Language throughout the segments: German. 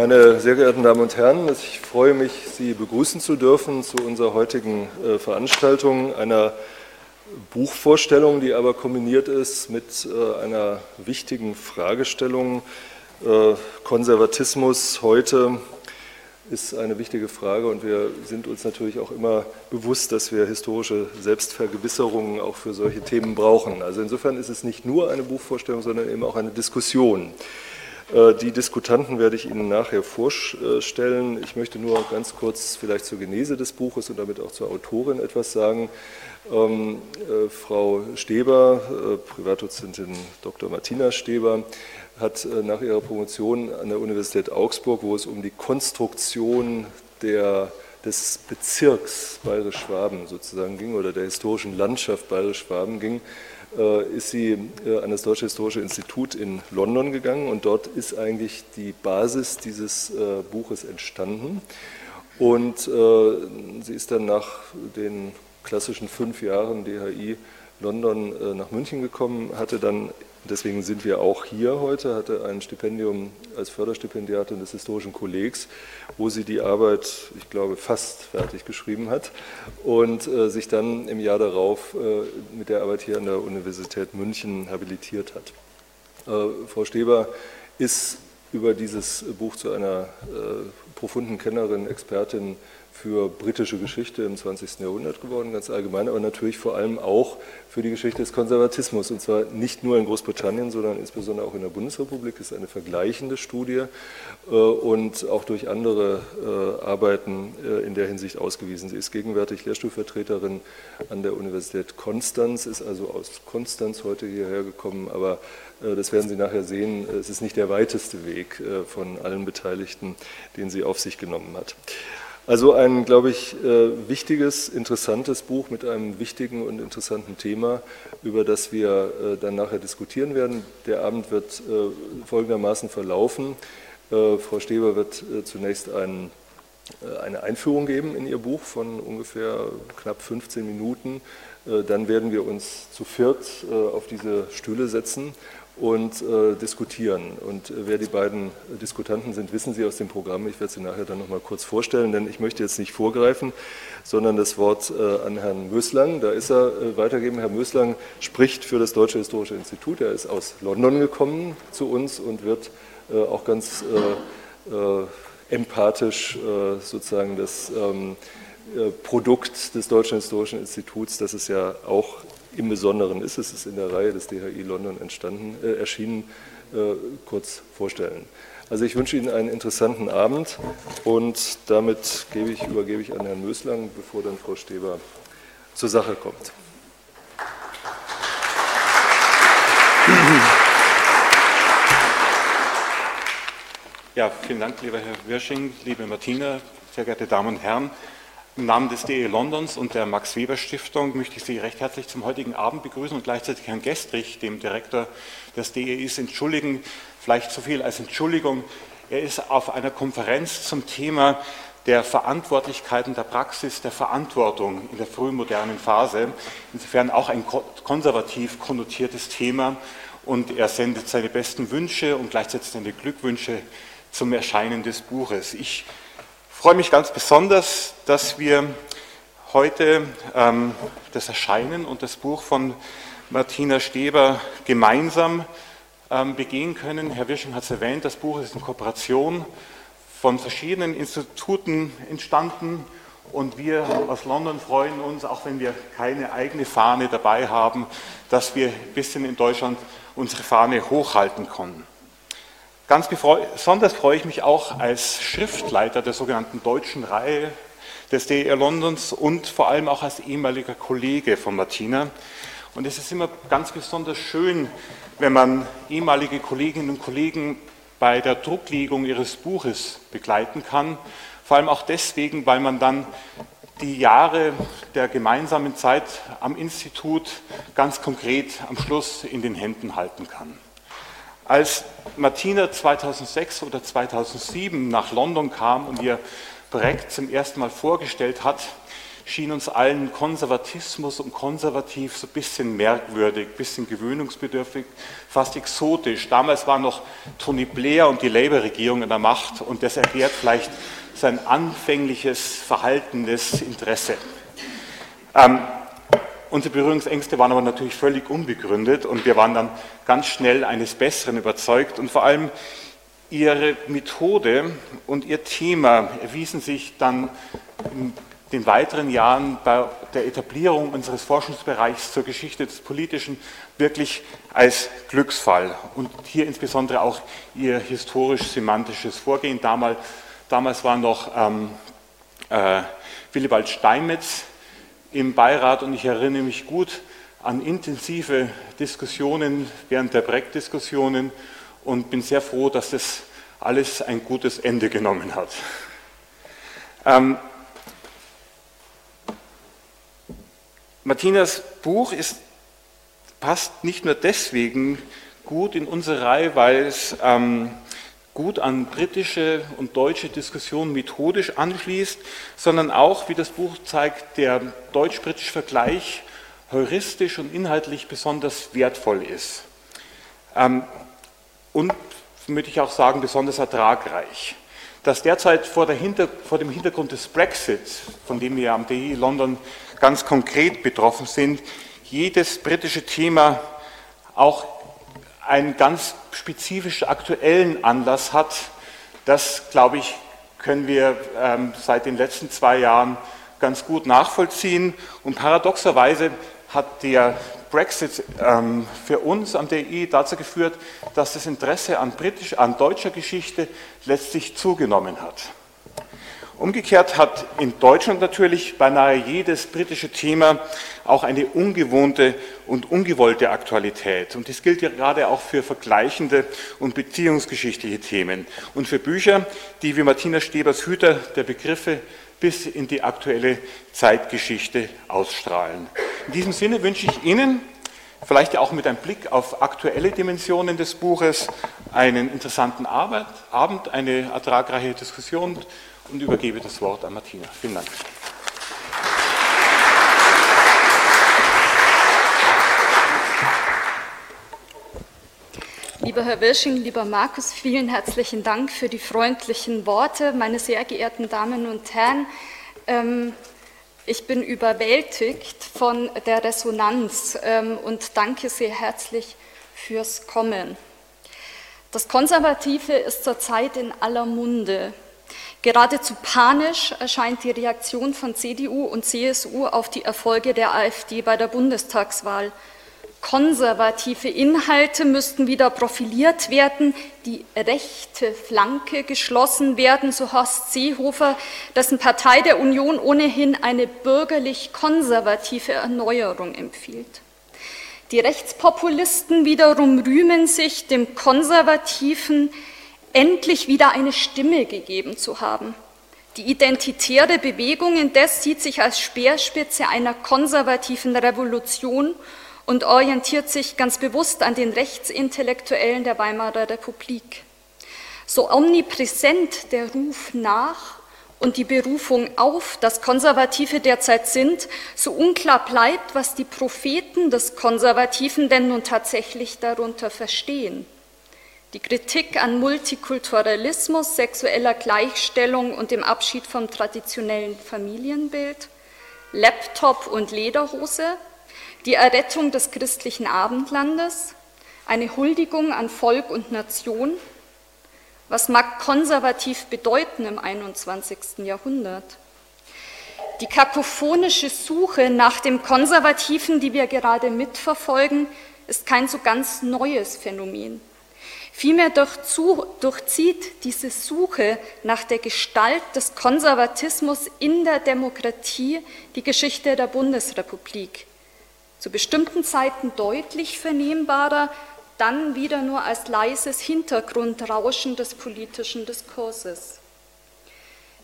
Meine sehr geehrten Damen und Herren, ich freue mich, Sie begrüßen zu dürfen zu unserer heutigen äh, Veranstaltung, einer Buchvorstellung, die aber kombiniert ist mit äh, einer wichtigen Fragestellung. Äh, Konservatismus heute ist eine wichtige Frage und wir sind uns natürlich auch immer bewusst, dass wir historische Selbstvergewisserungen auch für solche Themen brauchen. Also insofern ist es nicht nur eine Buchvorstellung, sondern eben auch eine Diskussion. Äh, die Diskutanten werde ich Ihnen nachher vorstellen. Ich möchte nur ganz kurz vielleicht zur Genese des Buches und damit auch zur Autorin etwas sagen. Ähm, äh, Frau Steber, äh, Privatdozentin Dr. Martina Steber, hat äh, nach ihrer Promotion an der Universität Augsburg, wo es um die Konstruktion der, des Bezirks Bayerisch-Schwaben sozusagen ging oder der historischen Landschaft Bayerisch-Schwaben ging, ist sie äh, an das Deutsche Historische Institut in London gegangen und dort ist eigentlich die Basis dieses äh, Buches entstanden. Und sie ist dann nach den klassischen fünf Jahren DHI London nach München gekommen, hatte dann Deswegen sind wir auch hier heute, hatte ein Stipendium als Förderstipendiatin des Historischen Kollegs, wo sie die Arbeit, ich glaube, fast fertig geschrieben hat und äh, sich dann im Jahr darauf äh, mit der Arbeit hier an der Universität München habilitiert hat. Äh, Frau Steber ist über dieses Buch zu einer äh, profunden Kennerin, Expertin für britische Geschichte im 20. Jahrhundert geworden, ganz allgemein, aber natürlich vor allem auch für die Geschichte des Konservatismus. Und zwar nicht nur in Großbritannien, sondern insbesondere auch in der Bundesrepublik. Das ist eine vergleichende Studie äh, und auch durch andere äh, Arbeiten äh, in der Hinsicht ausgewiesen. Sie ist gegenwärtig Lehrstuhlvertreterin an der Universität Konstanz, ist also aus Konstanz heute hierher gekommen, aber das werden Sie nachher sehen, es ist nicht der weiteste Weg von allen Beteiligten, den sie auf sich genommen hat. Also ein, glaube ich, äh, wichtiges, interessantes Buch mit einem wichtigen und interessanten Thema, über das wir äh, dann nachher diskutieren werden. Der Abend wird äh, folgendermaßen verlaufen. Frau Steber wird zunächst ein, eine Einführung geben in ihr Buch von ungefähr knapp 15 Minuten. Dann werden wir uns zu viert auf diese Stühle setzen und äh, diskutieren. Und äh, wer die beiden Diskutanten sind, wissen Sie aus dem Programm. Ich werde sie nachher dann noch mal kurz vorstellen, denn ich möchte jetzt nicht vorgreifen, sondern das Wort äh, an Herrn Möslang, da ist er, äh, weitergeben. Herr Möslang spricht für das Deutsche Historische Institut. Er ist aus London gekommen zu uns und wird äh, auch ganz empathisch sozusagen das ähm, Produkt des Deutschen Historischen Instituts, das es ja auch im Besonderen ist. Es ist in der Reihe des DHI London äh, erschienen, äh, kurz vorstellen. Also ich wünsche Ihnen einen interessanten Abend und damit ich, übergebe ich an Herrn Möslang, bevor dann Frau Steber zur Sache kommt. Ja, vielen Dank, lieber Herr Wirsching, liebe Martina, sehr geehrte Damen und Herren. Im Namen des DE Londons und der Max Weber Stiftung möchte ich Sie recht herzlich zum heutigen Abend begrüßen und gleichzeitig Herrn Gestrich, dem Direktor des DEIs, entschuldigen. Vielleicht so viel als Entschuldigung. Er ist auf einer Konferenz zum Thema der Verantwortlichkeiten der Praxis, der Verantwortung in der frühen modernen Phase. Insofern auch ein konservativ konnotiertes Thema. Und er sendet seine besten Wünsche und gleichzeitig seine Glückwünsche zum Erscheinen des Buches. Ich freue mich ganz besonders, dass wir heute ähm, das Erscheinen und das Buch von Martina Steber gemeinsam ähm, begehen können. Herr Wirsching hat es erwähnt, das Buch ist in Kooperation von verschiedenen Instituten entstanden und wir aus London freuen uns, auch wenn wir keine eigene Fahne dabei haben, dass wir ein bisschen in Deutschland unsere Fahne hochhalten können. Ganz besonders freue ich mich auch als Schriftleiter der sogenannten deutschen Reihe des DER Londons und vor allem auch als ehemaliger Kollege von Martina. Und es ist immer ganz besonders schön, wenn man ehemalige Kolleginnen und Kollegen bei der Drucklegung ihres Buches begleiten kann. Vor allem auch deswegen, weil man dann die Jahre der gemeinsamen Zeit am Institut ganz konkret am Schluss in den Händen halten kann. Als Martina 2006 oder 2007 nach London kam und ihr Projekt zum ersten Mal vorgestellt hat, schien uns allen Konservatismus und konservativ so ein bisschen merkwürdig, ein bisschen gewöhnungsbedürftig, fast exotisch. Damals war noch Tony Blair und die Labour-Regierung in der Macht und das erklärt vielleicht sein anfängliches verhaltenes Interesse. Ähm, unsere Berührungsängste waren aber natürlich völlig unbegründet und wir waren dann ganz schnell eines Besseren überzeugt. Und vor allem ihre Methode und ihr Thema erwiesen sich dann in den weiteren Jahren bei der Etablierung unseres Forschungsbereichs zur Geschichte des Politischen wirklich als Glücksfall und hier insbesondere auch ihr historisch-semantisches Vorgehen. Damals Damals war noch ähm, äh, Willibald Steinmetz im Beirat und ich erinnere mich gut an intensive Diskussionen während der Breck-Diskussionen und bin sehr froh, dass das alles ein gutes Ende genommen hat. Ähm, Martinas Buch ist, passt nicht nur deswegen gut in unsere Reihe, weil es ähm, gut an britische und deutsche Diskussionen methodisch anschließt, sondern auch, wie das Buch zeigt, der deutsch-britische Vergleich heuristisch und inhaltlich besonders wertvoll ist. Ähm, und, würde ich auch sagen, besonders ertragreich. Dass derzeit vor, Hinter-, vor, dem Hintergrund des Brexit, von dem wir am DI London ganz konkret betroffen sind, jedes britische Thema auch einen ganz spezifisch aktuellen Anlass hat, das, glaube ich, können wir ähm, seit den letzten zwei Jahren ganz gut nachvollziehen. Und paradoxerweise hat der Brexit ähm, für uns am DI dazu geführt, dass das Interesse an, britisch, an deutscher Geschichte letztlich zugenommen hat. Umgekehrt hat in Deutschland natürlich beinahe jedes britische Thema auch eine ungewohnte und ungewollte Aktualität. Und das gilt ja gerade auch für vergleichende und beziehungsgeschichtliche Themen und für Bücher, die wie Martina Stebers Hüter der Begriffe bis in die aktuelle Zeitgeschichte ausstrahlen. In diesem Sinne wünsche ich Ihnen, vielleicht auch mit einem Blick auf aktuelle Dimensionen des Buches, einen interessanten Abend, eine ertragreiche Diskussion und übergebe das Wort an Martina. Vielen Dank. Lieber Herr Wirsching, lieber Markus, vielen herzlichen Dank für die freundlichen Worte. Meine sehr geehrten Damen und Herren, ähm, ich bin überwältigt von der Resonanz ähm, und danke sehr herzlich fürs Kommen. Das Konservative ist zurzeit in aller Munde. Geradezu panisch erscheint die Reaktion von CDU und CSU auf die Erfolge der AfD bei der Bundestagswahl. Konservative Inhalte müssten wieder profiliert werden, die rechte Flanke geschlossen werden, so Horst Seehofer, dessen Partei der Union ohnehin eine bürgerlich-konservative Erneuerung empfiehlt. Die Rechtspopulisten wiederum rühmen sich dem konservativen, endlich wieder eine Stimme gegeben zu haben. Die identitäre Bewegung indes sieht sich als Speerspitze einer konservativen Revolution und orientiert sich ganz bewusst an den Rechtsintellektuellen der Weimarer Republik. So omnipräsent der Ruf nach und die Berufung auf, das Konservative derzeit sind, so unklar bleibt, was die Propheten des Konservativen denn nun tatsächlich darunter verstehen. Die Kritik an Multikulturalismus, sexueller Gleichstellung und dem Abschied vom traditionellen Familienbild, Laptop und Lederhose, die Errettung des christlichen Abendlandes, eine Huldigung an Volk und Nation. Was mag konservativ bedeuten im 21. Jahrhundert? Die kakophonische Suche nach dem Konservativen, die wir gerade mitverfolgen, ist kein so ganz neues Phänomen. Vielmehr durchzieht diese Suche nach der Gestalt des Konservatismus in der Demokratie die Geschichte der Bundesrepublik. Zu bestimmten Zeiten deutlich vernehmbarer, dann wieder nur als leises Hintergrundrauschen des politischen Diskurses.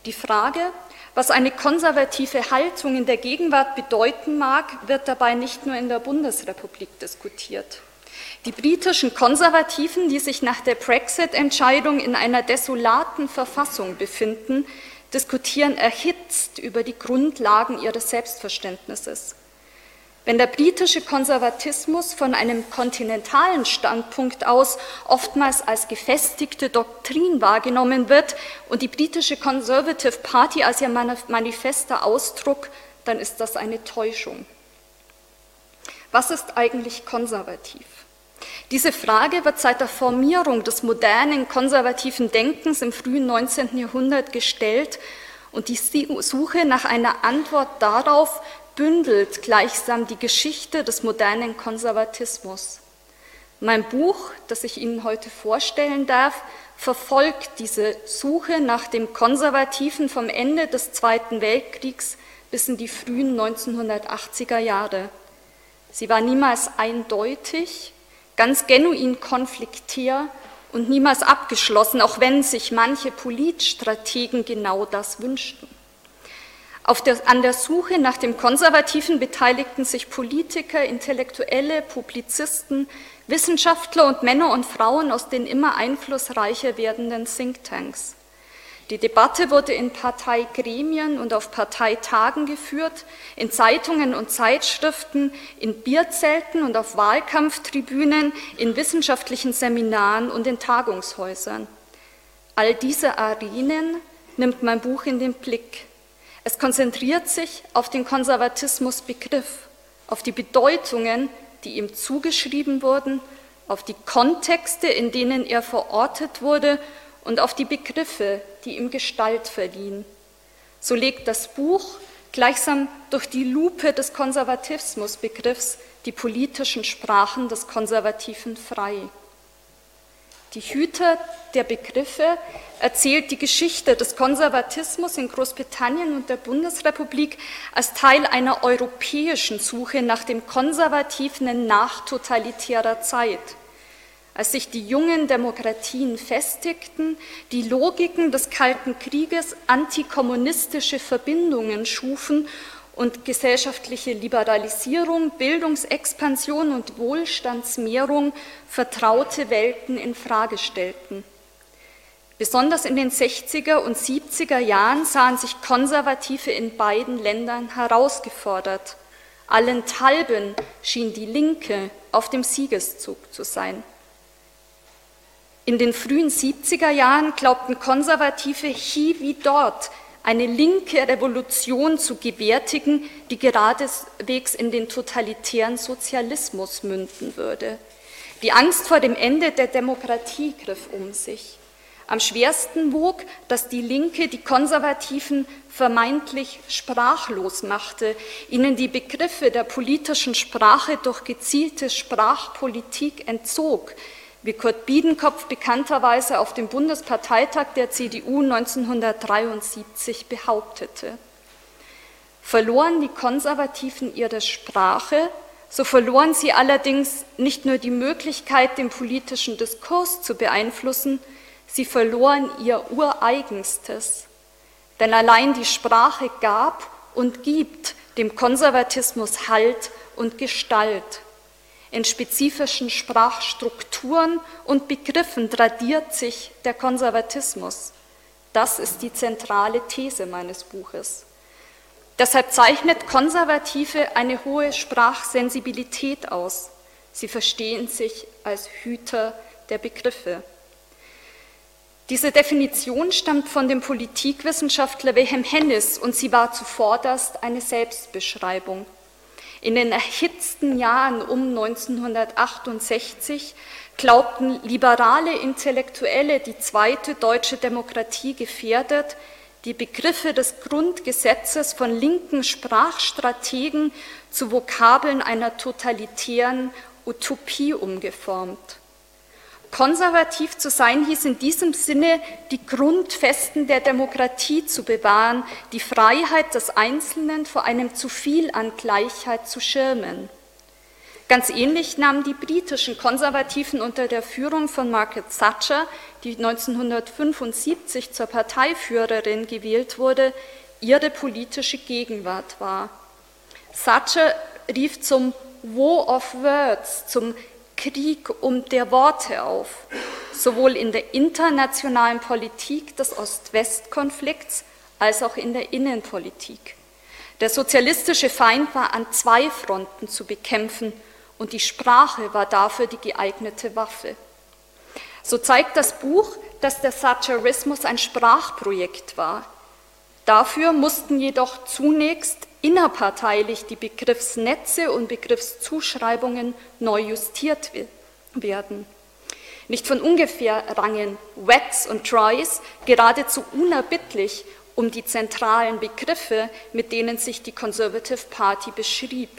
Die Frage, Was eine konservative Haltung in der Gegenwart bedeuten mag, wird dabei nicht nur in der Bundesrepublik diskutiert. Die britischen Konservativen, die sich nach der Brexit-Entscheidung in einer desolaten Verfassung befinden, diskutieren erhitzt über die Grundlagen ihres Selbstverständnisses. Wenn der britische Konservatismus von einem kontinentalen Standpunkt aus oftmals als gefestigte Doktrin wahrgenommen wird und die britische Conservative Party als ihr manifester Ausdruck, dann ist das eine Täuschung. Was ist eigentlich konservativ? Diese Frage wird seit der Formierung des modernen konservativen Denkens im frühen 19. Jahrhundert gestellt und die Suche nach einer Antwort darauf bündelt gleichsam die Geschichte des modernen Konservatismus. Mein Buch, das ich Ihnen heute vorstellen darf, verfolgt diese Suche nach dem Konservativen vom Ende des Zweiten Weltkriegs bis in die frühen 1980er Jahre. Sie war niemals eindeutig, ganz genuin konfliktär und niemals abgeschlossen, auch wenn sich manche Politstrategen genau das wünschten. Der, an der Suche nach dem Konservativen beteiligten sich Politiker, Intellektuelle, Publizisten, Wissenschaftler und Männer und Frauen aus den immer einflussreicher werdenden Thinktanks. Die Debatte wurde in Parteigremien und auf Parteitagen geführt, in Zeitungen und Zeitschriften, in Bierzelten und auf Wahlkampftribünen, in wissenschaftlichen Seminaren und in Tagungshäusern. All diese Arenen nimmt mein Buch in den Blick. Es konzentriert sich auf den Konservatismusbegriff, auf die Bedeutungen, die ihm zugeschrieben wurden, auf die Kontexte, in denen er verortet wurde und auf die Begriffe, die ihm Gestalt verliehen. So legt das Buch gleichsam durch die Lupe des Konservatismusbegriffs die politischen Sprachen des Konservativen frei. Die Hüter der Begriffe erzählt die Geschichte des Konservatismus in Großbritannien und der Bundesrepublik als Teil einer europäischen Suche nach dem Konservativen nach totalitärer Zeit als sich die jungen Demokratien festigten, die Logiken des Kalten Krieges antikommunistische Verbindungen schufen und gesellschaftliche Liberalisierung, Bildungsexpansion und Wohlstandsmehrung vertraute Welten in Frage stellten. Besonders in den 60er und 70er Jahren sahen sich Konservative in beiden Ländern herausgefordert. Allenthalben schien die Linke auf dem Siegeszug zu sein. In den frühen 70er Jahren glaubten Konservative hier wie dort eine linke Revolution zu gewärtigen, die geradewegs in den totalitären Sozialismus münden würde. Die Angst vor dem Ende der Demokratie griff um sich. Am schwersten wog, dass die Linke die Konservativen vermeintlich sprachlos machte, ihnen die Begriffe der politischen Sprache durch gezielte Sprachpolitik entzog, wie Kurt Biedenkopf bekannterweise auf dem Bundesparteitag der CDU 1973 behauptete. Verloren die Konservativen ihre Sprache, so verloren sie allerdings nicht nur die Möglichkeit, den politischen Diskurs zu beeinflussen, sie verloren ihr Ureigenstes. Denn allein die Sprache gab und gibt dem Konservatismus Halt und Gestalt. In spezifischen Sprachstrukturen und Begriffen tradiert sich der Konservatismus. Das ist die zentrale These meines Buches. Deshalb zeichnet Konservative eine hohe Sprachsensibilität aus. Sie verstehen sich als Hüter der Begriffe. Diese Definition stammt von dem Politikwissenschaftler Wilhelm Hennis und sie war zuvorderst eine Selbstbeschreibung. In den erhitzten Jahren um 1968 glaubten liberale Intellektuelle, die zweite deutsche Demokratie gefährdet, die Begriffe des Grundgesetzes von linken Sprachstrategen zu Vokabeln einer totalitären Utopie umgeformt. Konservativ zu sein hieß in diesem Sinne, die Grundfesten der Demokratie zu bewahren, die Freiheit des Einzelnen vor einem zu viel an Gleichheit zu schirmen. Ganz ähnlich nahmen die britischen Konservativen unter der Führung von Margaret Thatcher, die 1975 zur Parteiführerin gewählt wurde, ihre politische Gegenwart war. Thatcher rief zum War of Words, zum Krieg um der Worte auf, sowohl in der internationalen Politik des Ost-West-Konflikts als auch in der Innenpolitik. Der sozialistische Feind war an zwei Fronten zu bekämpfen und die Sprache war dafür die geeignete Waffe. So zeigt das Buch, dass der Thatcherismus ein Sprachprojekt war. Dafür mussten jedoch zunächst innerparteilich die Begriffsnetze und Begriffszuschreibungen neu justiert werden. Nicht von ungefähr rangen Wets und Tries geradezu unerbittlich um die zentralen Begriffe, mit denen sich die Conservative Party beschrieb.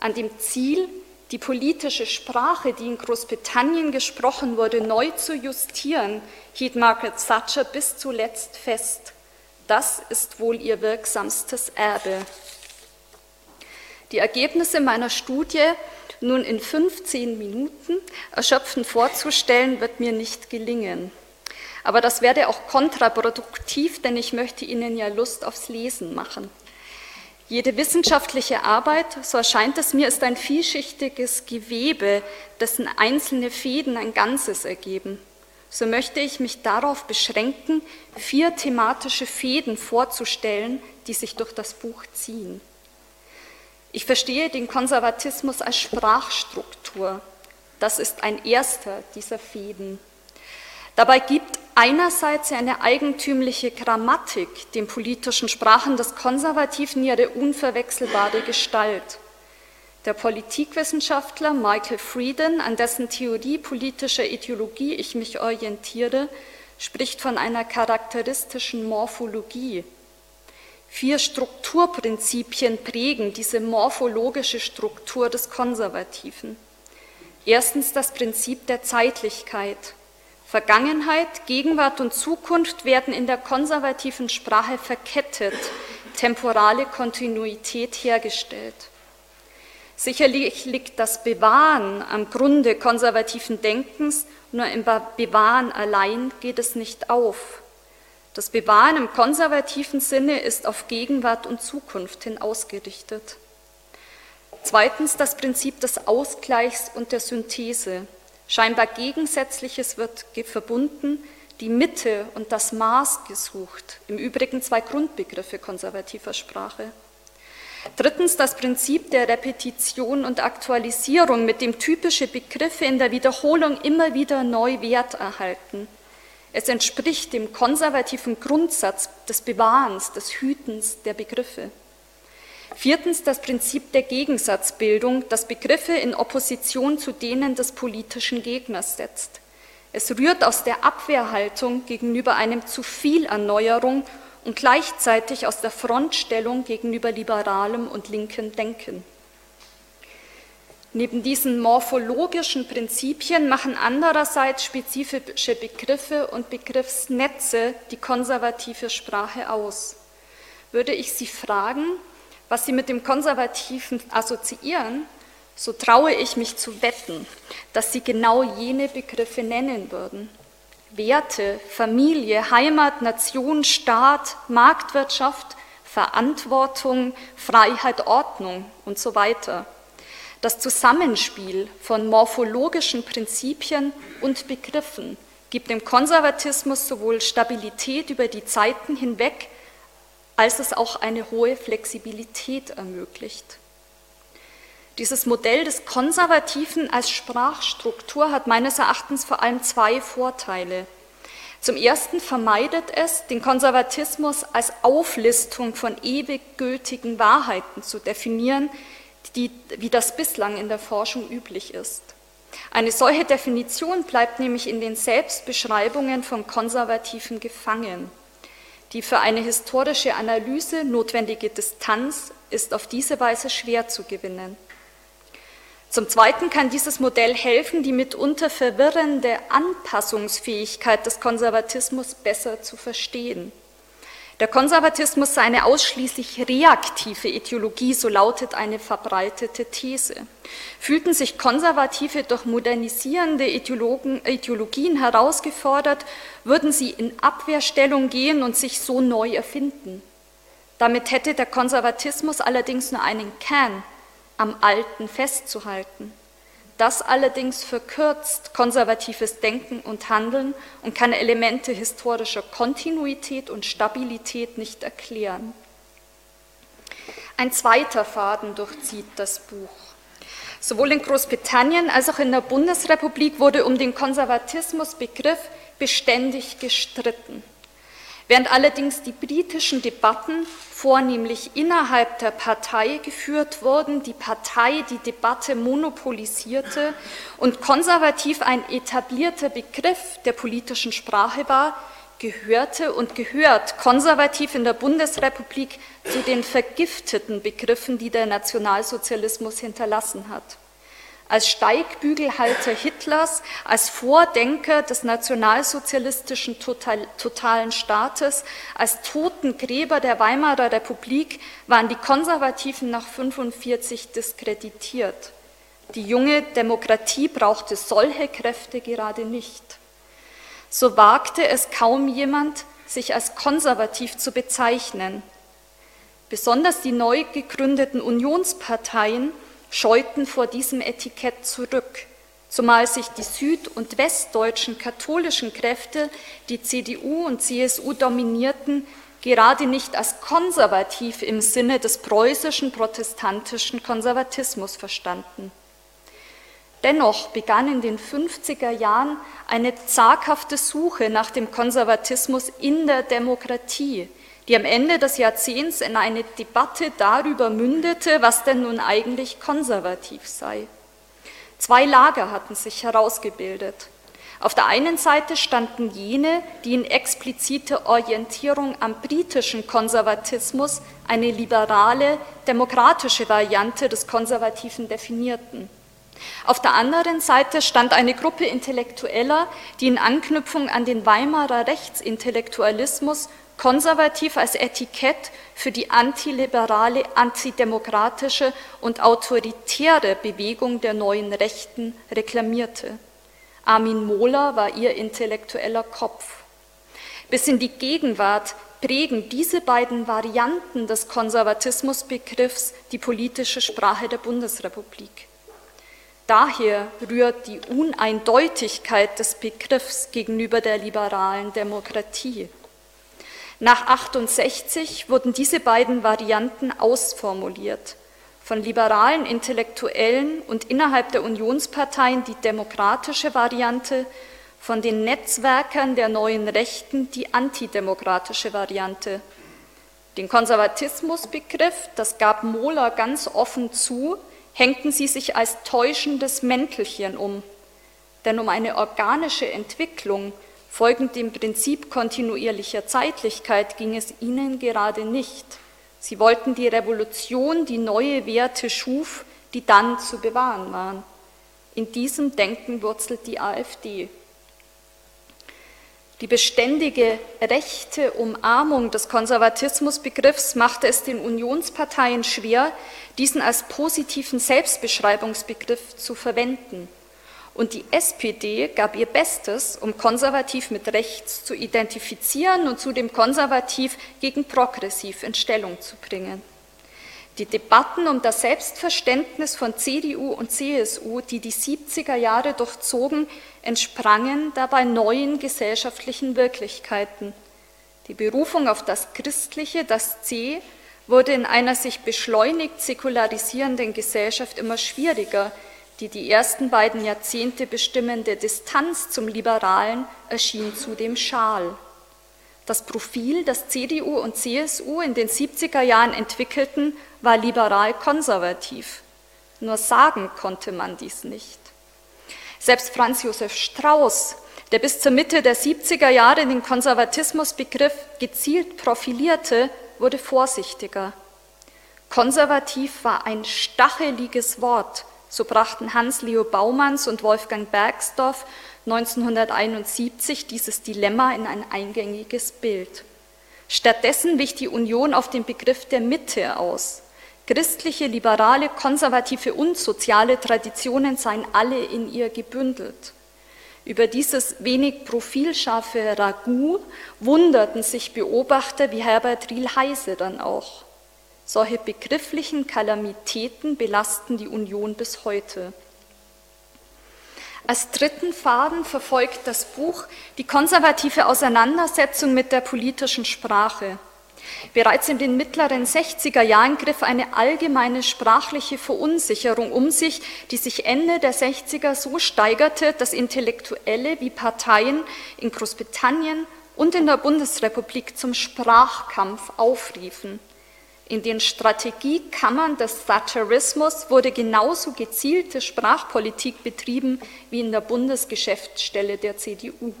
An dem Ziel, die politische Sprache, die in Großbritannien gesprochen wurde, neu zu justieren, hielt Margaret Thatcher bis zuletzt fest. Das ist wohl ihr wirksamstes Erbe. Die Ergebnisse meiner Studie nun in 15 Minuten erschöpfend vorzustellen, wird mir nicht gelingen. Aber das wäre auch kontraproduktiv, denn ich möchte Ihnen ja Lust aufs Lesen machen. Jede wissenschaftliche Arbeit, so erscheint es mir, ist ein vielschichtiges Gewebe, dessen einzelne Fäden ein Ganzes ergeben. So möchte ich mich darauf beschränken, vier thematische Fäden vorzustellen, die sich durch das Buch ziehen. Ich verstehe den Konservatismus als Sprachstruktur. Das ist ein erster dieser Fäden. Dabei gibt einerseits eine eigentümliche Grammatik den politischen Sprachen des Konservativen ihre unverwechselbare Gestalt. Der Politikwissenschaftler Michael Frieden, an dessen Theorie politischer Ideologie ich mich orientiere, spricht von einer charakteristischen Morphologie. Vier Strukturprinzipien prägen diese morphologische Struktur des Konservativen. Erstens das Prinzip der Zeitlichkeit. Vergangenheit, Gegenwart und Zukunft werden in der konservativen Sprache verkettet, temporale Kontinuität hergestellt. Sicherlich liegt das Bewahren am Grunde konservativen Denkens, nur im Bewahren allein geht es nicht auf. Das Bewahren im konservativen Sinne ist auf Gegenwart und Zukunft hin ausgerichtet. Zweitens das Prinzip des Ausgleichs und der Synthese. Scheinbar Gegensätzliches wird verbunden, die Mitte und das Maß gesucht. Im Übrigen zwei Grundbegriffe konservativer Sprache. Drittens das Prinzip der Repetition und Aktualisierung, mit dem typische Begriffe in der Wiederholung immer wieder neu Wert erhalten. Es entspricht dem konservativen Grundsatz des Bewahrens, des Hütens der Begriffe. Viertens das Prinzip der Gegensatzbildung, das Begriffe in Opposition zu denen des politischen Gegners setzt. Es rührt aus der Abwehrhaltung gegenüber einem zu viel Erneuerung und gleichzeitig aus der Frontstellung gegenüber liberalem und linkem Denken. Neben diesen morphologischen Prinzipien machen andererseits spezifische Begriffe und Begriffsnetze die konservative Sprache aus. Würde ich Sie fragen, was Sie mit dem Konservativen assoziieren, so traue ich mich zu wetten, dass Sie genau jene Begriffe nennen würden. Werte, Familie, Heimat, Nation, Staat, Marktwirtschaft, Verantwortung, Freiheit, Ordnung und so weiter. Das Zusammenspiel von morphologischen Prinzipien und Begriffen gibt dem Konservatismus sowohl Stabilität über die Zeiten hinweg als es auch eine hohe Flexibilität ermöglicht. Dieses Modell des Konservativen als Sprachstruktur hat meines Erachtens vor allem zwei Vorteile. Zum Ersten vermeidet es, den Konservatismus als Auflistung von ewig gültigen Wahrheiten zu definieren, die, wie das bislang in der Forschung üblich ist. Eine solche Definition bleibt nämlich in den Selbstbeschreibungen von Konservativen gefangen. Die für eine historische Analyse notwendige Distanz ist auf diese Weise schwer zu gewinnen. Zum Zweiten kann dieses Modell helfen, die mitunter verwirrende Anpassungsfähigkeit des Konservatismus besser zu verstehen. Der Konservatismus sei eine ausschließlich reaktive Ideologie, so lautet eine verbreitete These. Fühlten sich Konservative durch modernisierende Ideologen, Ideologien herausgefordert, würden sie in Abwehrstellung gehen und sich so neu erfinden. Damit hätte der Konservatismus allerdings nur einen Kern, am Alten festzuhalten. Das allerdings verkürzt konservatives Denken und Handeln und kann Elemente historischer Kontinuität und Stabilität nicht erklären. Ein zweiter Faden durchzieht das Buch. Sowohl in Großbritannien als auch in der Bundesrepublik wurde um den Konservatismusbegriff beständig gestritten. Während allerdings die britischen Debatten vornehmlich innerhalb der Partei geführt wurden, die Partei die Debatte monopolisierte und konservativ ein etablierter Begriff der politischen Sprache war, gehörte und gehört konservativ in der Bundesrepublik zu den vergifteten Begriffen, die der Nationalsozialismus hinterlassen hat als Steigbügelhalter Hitlers, als Vordenker des nationalsozialistischen total, totalen Staates, als Totengräber der Weimarer Republik waren die Konservativen nach 1945 diskreditiert. Die junge Demokratie brauchte solche Kräfte gerade nicht. So wagte es kaum jemand, sich als konservativ zu bezeichnen. Besonders die neu gegründeten Unionsparteien scheuten vor diesem Etikett zurück, zumal sich die süd- und westdeutschen katholischen Kräfte, die CDU und CSU dominierten, gerade nicht als konservativ im Sinne des preußischen protestantischen Konservatismus verstanden. Dennoch begann in den 50er Jahren eine zaghafte Suche nach dem Konservatismus in der Demokratie, die am Ende des Jahrzehnts in eine Debatte darüber mündete, was denn nun eigentlich konservativ sei. Zwei Lager hatten sich herausgebildet. Auf der einen Seite standen jene, die in explizite Orientierung am britischen Konservatismus eine liberale, demokratische Variante des Konservativen definierten. Auf der anderen Seite stand eine Gruppe Intellektueller, die in Anknüpfung an den Weimarer Rechtsintellektualismus konservativ als Etikett für die antiliberale, antidemokratische und autoritäre Bewegung der neuen Rechten reklamierte. Armin Mohler war ihr intellektueller Kopf. Bis in die Gegenwart prägen diese beiden Varianten des Konservatismusbegriffs die politische Sprache der Bundesrepublik. Daher rührt die Uneindeutigkeit des Begriffs gegenüber der liberalen Demokratie. Nach 68 wurden diese beiden Varianten ausformuliert. Von liberalen Intellektuellen und innerhalb der Unionsparteien die demokratische Variante, von den Netzwerkern der neuen Rechten die antidemokratische Variante. Den Konservatismusbegriff, das gab Mohler ganz offen zu, hängten sie sich als täuschendes Mäntelchen um. Denn um eine organische Entwicklung Folgend dem Prinzip kontinuierlicher Zeitlichkeit ging es ihnen gerade nicht. Sie wollten die Revolution, die neue Werte schuf, die dann zu bewahren waren. In diesem Denken wurzelt die AfD. Die beständige rechte Umarmung des Konservatismusbegriffs machte es den Unionsparteien schwer, diesen als positiven Selbstbeschreibungsbegriff zu verwenden. Und die SPD gab ihr Bestes, um konservativ mit rechts zu identifizieren und zudem konservativ gegen progressiv in Stellung zu bringen. Die Debatten um das Selbstverständnis von CDU und CSU, die die 70er Jahre durchzogen, entsprangen dabei neuen gesellschaftlichen Wirklichkeiten. Die Berufung auf das Christliche, das C, wurde in einer sich beschleunigt säkularisierenden Gesellschaft immer schwieriger, die die ersten beiden Jahrzehnte bestimmende Distanz zum Liberalen erschien zudem schal. Das Profil, das CDU und CSU in den 70er Jahren entwickelten, war liberal-konservativ. Nur sagen konnte man dies nicht. Selbst Franz Josef Strauß, der bis zur Mitte der 70er Jahre den Konservatismusbegriff gezielt profilierte, wurde vorsichtiger. Konservativ war ein stacheliges Wort, so brachten Hans-Leo Baumanns und Wolfgang Bergsdorf 1971 dieses Dilemma in ein eingängiges Bild. Stattdessen wich die Union auf den Begriff der Mitte aus. Christliche, liberale, konservative und soziale Traditionen seien alle in ihr gebündelt. Über dieses wenig profilscharfe Ragout wunderten sich Beobachter wie Herbert Riel-Heise dann auch. Solche begrifflichen Kalamitäten belasten die Union bis heute. Als dritten Faden verfolgt das Buch die konservative Auseinandersetzung mit der politischen Sprache. Bereits in den mittleren 60er Jahren griff eine allgemeine sprachliche Verunsicherung um sich, die sich Ende der 60er so steigerte, dass Intellektuelle wie Parteien in Großbritannien und in der Bundesrepublik zum Sprachkampf aufriefen. In den Strategiekammern des Thatcherismus wurde genauso gezielte Sprachpolitik betrieben wie in der Bundesgeschäftsstelle der CDU.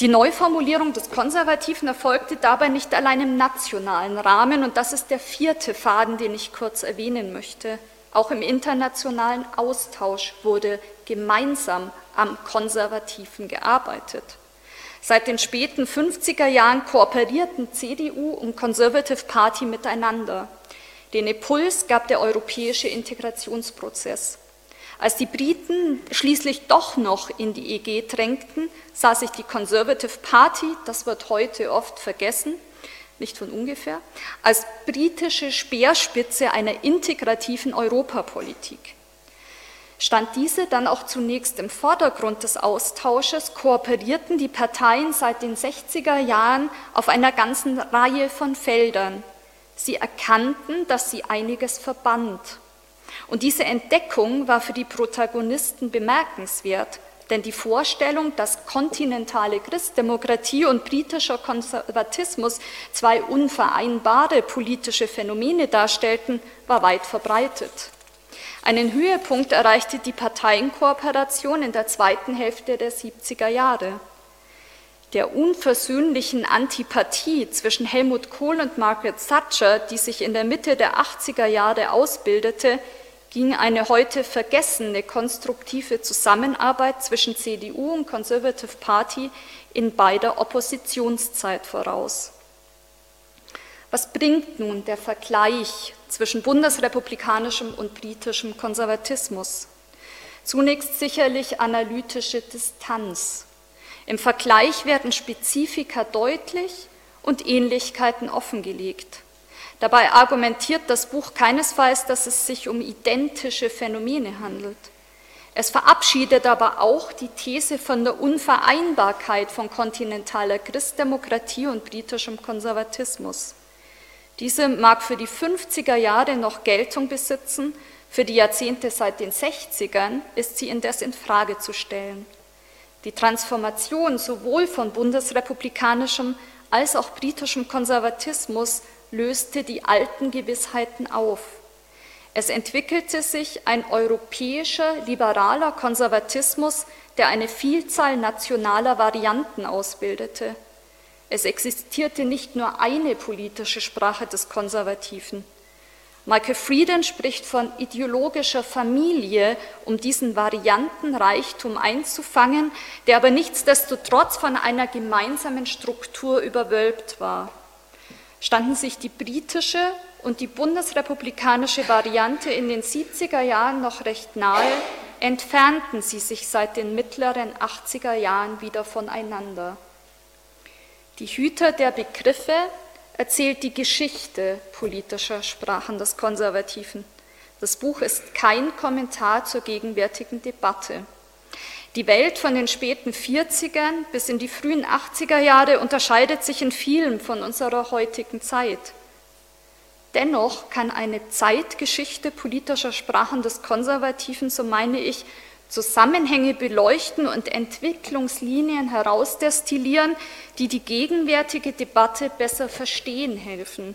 Die Neuformulierung des Konservativen erfolgte dabei nicht allein im nationalen Rahmen, und das ist der vierte Faden, den ich kurz erwähnen möchte. Auch im internationalen Austausch wurde gemeinsam am Konservativen gearbeitet. Seit den späten 50er Jahren kooperierten CDU und Conservative Party miteinander. Den Impuls gab der europäische Integrationsprozess. Als die Briten schließlich doch noch in die EG drängten, sah sich die Conservative Party, das wird heute oft vergessen, nicht von ungefähr, als britische Speerspitze einer integrativen Europapolitik. Stand diese dann auch zunächst im Vordergrund des Austausches, kooperierten die Parteien seit den 60er Jahren auf einer ganzen Reihe von Feldern. Sie erkannten, dass sie einiges verband und diese Entdeckung war für die Protagonisten bemerkenswert, denn die Vorstellung, dass kontinentale Christdemokratie und britischer Konservatismus zwei unvereinbare politische Phänomene darstellten, war weit verbreitet. Einen Höhepunkt erreichte die Parteienkooperation in der zweiten Hälfte der 70er Jahre. Der unversöhnlichen Antipathie zwischen Helmut Kohl und Margaret Thatcher, die sich in der Mitte der 80er Jahre ausbildete, ging eine heute vergessene konstruktive Zusammenarbeit zwischen CDU und Conservative Party in beider Oppositionszeit voraus. Was bringt nun der Vergleich zwischen bundesrepublikanischem und britischem Konservatismus? Zunächst sicherlich analytische Distanz. Im Vergleich werden Spezifika deutlich und Ähnlichkeiten offengelegt. Dabei argumentiert das Buch keinesfalls, dass es sich um identische Phänomene handelt. Es verabschiedet aber auch die These von der Unvereinbarkeit von kontinentaler Christdemokratie und britischem Konservatismus. Diese mag für die 50er Jahre noch Geltung besitzen, für die Jahrzehnte seit den 60ern ist sie indes in Frage zu stellen. Die Transformation sowohl von bundesrepublikanischem als auch britischem Konservatismus löste die alten Gewissheiten auf. Es entwickelte sich ein europäischer liberaler Konservatismus, der eine Vielzahl nationaler Varianten ausbildete. Es existierte nicht nur eine politische Sprache des Konservativen. Michael Frieden spricht von ideologischer Familie, um diesen Variantenreichtum einzufangen, der aber nichtsdestotrotz von einer gemeinsamen Struktur überwölbt war standen sich die britische und die bundesrepublikanische Variante in den 70er Jahren noch recht nahe, entfernten sie sich seit den mittleren 80er Jahren wieder voneinander. Die Hüter der Begriffe erzählt die Geschichte politischer Sprachen des Konservativen. Das Buch ist kein Kommentar zur gegenwärtigen Debatte. Die Welt von den späten 40ern bis in die frühen 80er Jahre unterscheidet sich in vielem von unserer heutigen Zeit. Dennoch kann eine Zeitgeschichte politischer Sprachen des Konservativen, so meine ich, Zusammenhänge beleuchten und Entwicklungslinien herausdestillieren, die die gegenwärtige Debatte besser verstehen helfen.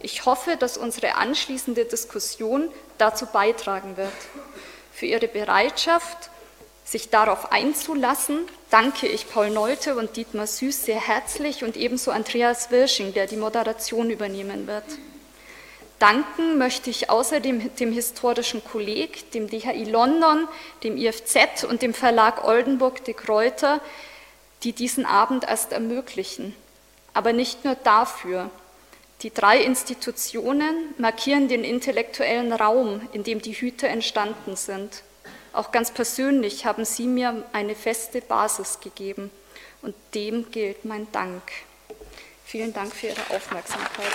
Ich hoffe, dass unsere anschließende Diskussion dazu beitragen wird. Für Ihre Bereitschaft, sich darauf einzulassen, danke ich Paul Neute und Dietmar Süß sehr herzlich und ebenso Andreas Wirsching, der die Moderation übernehmen wird. Danken möchte ich außerdem dem historischen Kolleg, dem DHI London, dem IFZ und dem Verlag Oldenburg de Kräuter, die diesen Abend erst ermöglichen. Aber nicht nur dafür. Die drei Institutionen markieren den intellektuellen Raum, in dem die Hüte entstanden sind. Auch ganz persönlich haben Sie mir eine feste Basis gegeben und dem gilt mein Dank. Vielen Dank für Ihre Aufmerksamkeit.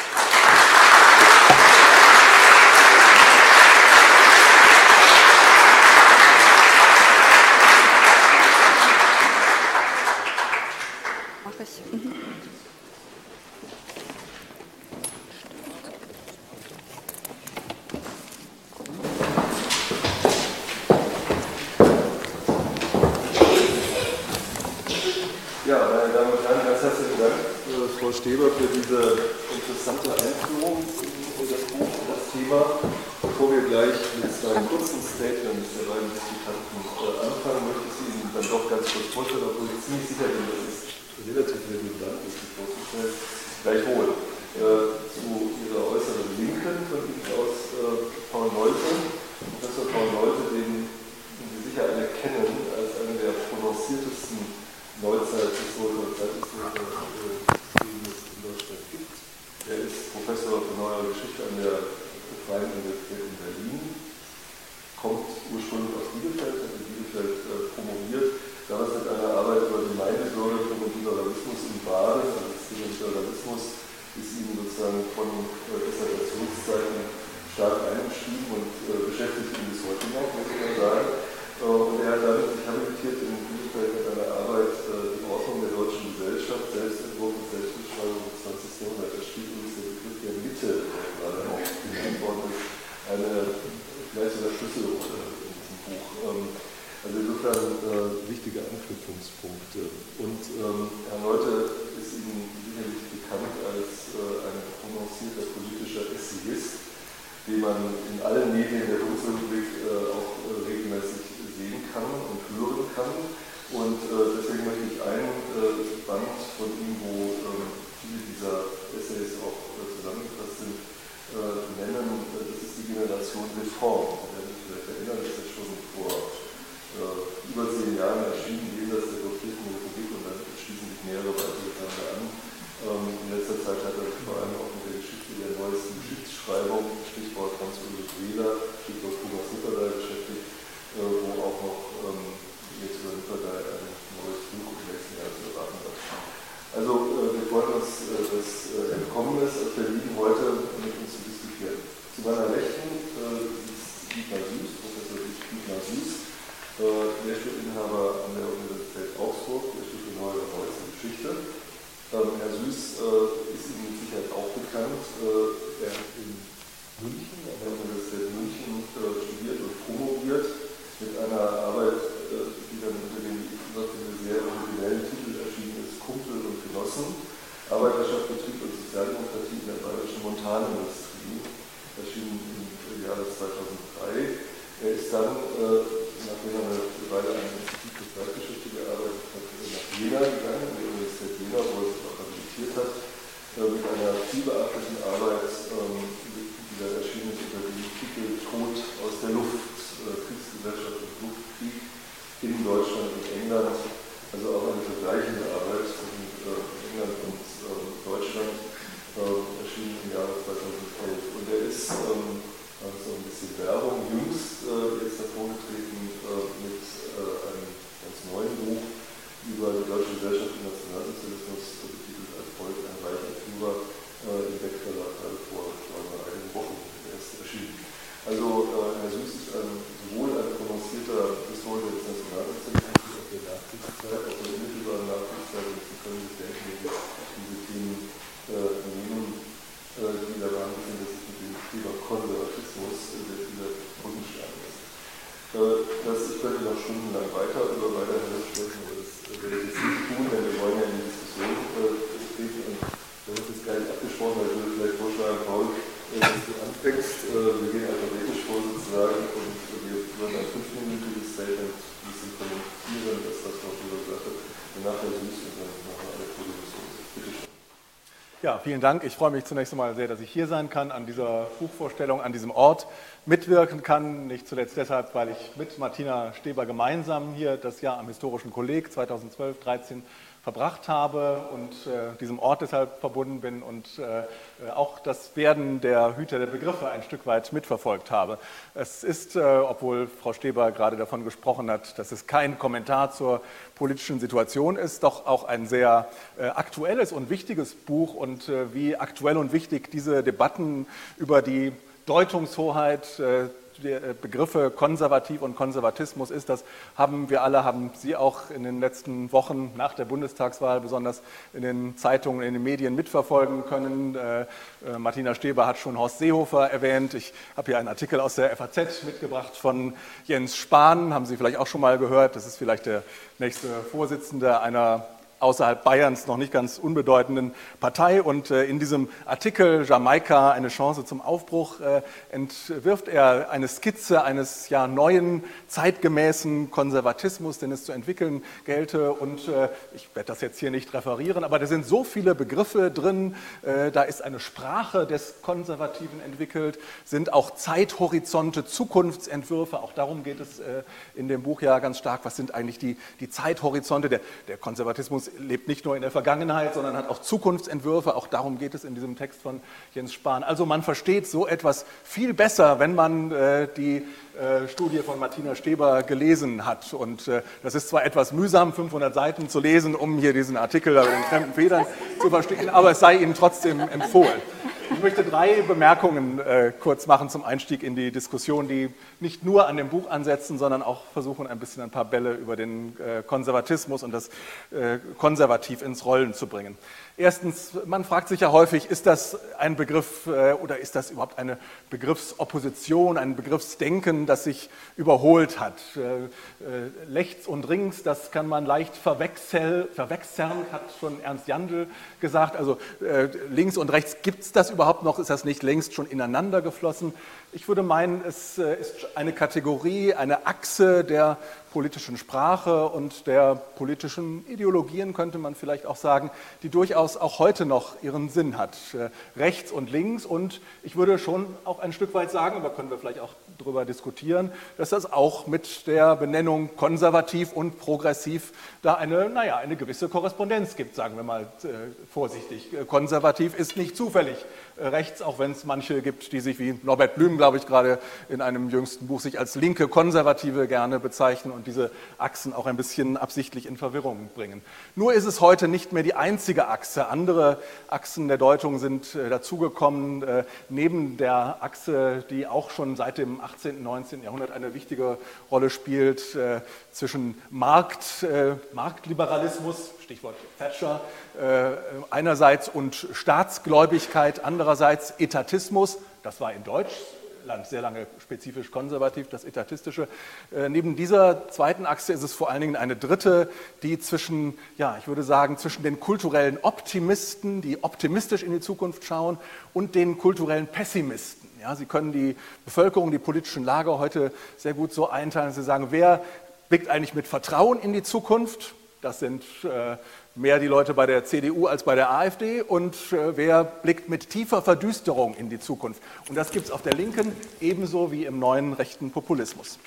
Dietmar Süß, äh, Lehrstuhlinhaber an der Universität Augsburg, Lehrstuhl für Neue Neueste Geschichte. Ähm, Herr Süß äh, ist Ihnen mit Sicherheit auch bekannt. Äh, er hat in München, an der Universität München äh, studiert und promoviert mit einer Arbeit, äh, die dann unter dem sehr originellen Titel erschienen ist, Kumpel und Genossen, Arbeiterschaft, Betrieb und Sozialdemokratie in der bayerischen Montanindustrie, erschienen im Jahre 2003. Er ist dann, äh, nachdem er eine Weile an einem Institut für Zeitgeschichte gearbeitet hat, nach Jena gegangen, an die Universität Jena, wo er sich auch habilitiert hat, äh, mit einer vielbeachteten Arbeit, ähm, die da erschienen ist unter dem Titel Tod aus der Luft, äh, Kriegsgesellschaft und Luftkrieg in Deutschland und England, also auch eine vergleichende Arbeit zwischen England und äh, Deutschland, erschienen im Jahre 2011. Und er ist, also ein bisschen Werbung, jüngst äh, jetzt hervorgetreten äh, mit äh, einem ganz neuen Buch über die Deutsche Gesellschaft für Nationalsozialismus, betitelt als Volk ein reicher Führer, äh, im Beck-Verlag gerade vor glaube, einigen Wochen erst erschienen. Also äh, Herr Süß ist ein, sowohl ein prononcierter Historiker des Nationalsozialismus aus der Nachkriegszeit, und Sie können sich denken, wie wir diese Themen äh, nehmen, äh, die da behandelt sind, das ist mit dem Thema Konservatismus äh, der viele Brückenschlagen ist. Äh, das, ich könnte noch stundenlang weiter über weiterhin sprechen, aber das werde ich jetzt nicht tun, denn wir wollen ja in die Diskussion äh, treten. Und wir haben jetzt gar nicht abgesprochen, weil ich würde vielleicht vorschlagen, Paul, äh, dass du anfängst. Äh, wir gehen alphabetisch vor sozusagen und wir würden ein fünfminütiges Statement ein bisschen kommentieren, das was Frau Schüler gesagt hat. Danach Herr Süß und dann machen wir eine Diskussion. Bitte schön. Ja, vielen Dank. Ich freue mich zunächst einmal sehr, dass ich hier sein kann, an dieser Buchvorstellung, an diesem Ort mitwirken kann. Nicht zuletzt deshalb, weil ich mit Martina Steber gemeinsam hier das Jahr am historischen Kolleg 2012-13 verbracht habe und äh, diesem Ort deshalb verbunden bin und äh, auch das Werden der Hüter der Begriffe ein Stück weit mitverfolgt habe. Es ist, äh, obwohl Frau Steber gerade davon gesprochen hat, dass es kein Kommentar zur politischen Situation ist, doch auch ein sehr äh, aktuelles und wichtiges Buch und äh, wie aktuell und wichtig diese Debatten über die Deutungshoheit äh, äh, Begriffe konservativ und Konservatismus ist. Das haben wir alle, haben Sie auch in den letzten Wochen nach der Bundestagswahl besonders in den Zeitungen, in den Medien mitverfolgen können. Äh, äh, Martina Steber hat schon Horst Seehofer erwähnt. Ich habe hier einen Artikel aus der FAZ mitgebracht von Jens Spahn, haben Sie vielleicht auch schon mal gehört. Das ist vielleicht der nächste Vorsitzende einer außerhalb Bayerns noch nicht ganz unbedeutenden Partei. Und äh, in diesem Artikel Jamaika eine Chance zum Aufbruch äh, entwirft er eine Skizze eines ja, neuen, zeitgemäßen Konservatismus, den es zu entwickeln gelte. Und äh, ich werde das jetzt hier nicht referieren, aber da sind so viele Begriffe drin. Da ist eine Sprache des Konservativen entwickelt, sind auch Zeithorizonte, Zukunftsentwürfe. Auch darum geht es in dem Buch ja ganz stark. Was sind eigentlich die, die Zeithorizonte? Der, der Konservatismus lebt nicht nur in der Vergangenheit, sondern hat auch Zukunftsentwürfe. Auch darum geht es in diesem Text von Jens Spahn. Also man versteht so etwas viel besser, wenn man äh, die äh, Studie von Martina Steber gelesen hat. Und äh, das ist zwar etwas mühsam, 500 Seiten zu lesen, um hier diesen Artikel über den fremden Federn zu verstehen, aber es sei Ihnen trotzdem empfohlen. Ich möchte drei Bemerkungen äh, kurz machen zum Einstieg in die Diskussion, die nicht nur an dem Buch ansetzen, sondern auch versuchen, ein bisschen ein paar Bälle über den Konservatismus und das Konservativ ins Rollen zu bringen. Erstens, man fragt sich ja häufig, ist das ein Begriff äh, oder ist das überhaupt eine Begriffsopposition, ein Begriffsdenken, das sich überholt hat? Äh, äh, Lechts und Rings, das kann man leicht verwechseln hat schon Ernst Jandl gesagt. Also links und rechts, gibt es das überhaupt noch? Ist das nicht längst schon ineinander geflossen? Ich würde meinen, es ist eine Kategorie, eine Achse der politischen Sprache und der politischen Ideologien, könnte man vielleicht auch sagen, die durchaus auch heute noch ihren Sinn hat. Äh, rechts und links und ich würde schon auch ein Stück weit sagen, aber können wir vielleicht auch darüber diskutieren, dass das auch mit der Benennung konservativ und progressiv da eine, naja, eine gewisse Korrespondenz gibt, sagen wir mal äh, vorsichtig. Äh, konservativ ist nicht zufällig rechts, auch wenn es manche gibt, die sich wie Norbert Blüm, glaube ich, gerade in einem jüngsten Buch sich als linke Konservative gerne bezeichnen und diese Achsen auch ein bisschen absichtlich in Verwirrung bringen. Nur ist es heute nicht mehr die einzige Achse. Andere Achsen der Deutung sind äh, dazugekommen, äh, neben der Achse, die auch schon seit dem 18. und 19. Jahrhundert eine wichtige Rolle spielt, äh, zwischen Markt, Marktliberalismus, Stichwort Thatcher, einerseits und Staatsgläubigkeit andererseits, Etatismus, das war in Deutsch Land sehr lange spezifisch konservativ, das Etatistische. Äh, neben dieser zweiten Achse ist es vor allen Dingen eine dritte, die zwischen, ja, ich würde sagen, zwischen den kulturellen Optimisten, die optimistisch in die Zukunft schauen, und den kulturellen Pessimisten. Ja, Sie können die Bevölkerung, die politischen Lager heute sehr gut so einteilen, dass Sie sagen, wer blickt eigentlich mit Vertrauen in die Zukunft? Das sind äh, mehr die Leute bei der CDU als bei der AfD und äh, wer blickt mit tiefer Verdüsterung in die Zukunft. Und das gibt es auf der Linken ebenso wie im neuen rechten Populismus.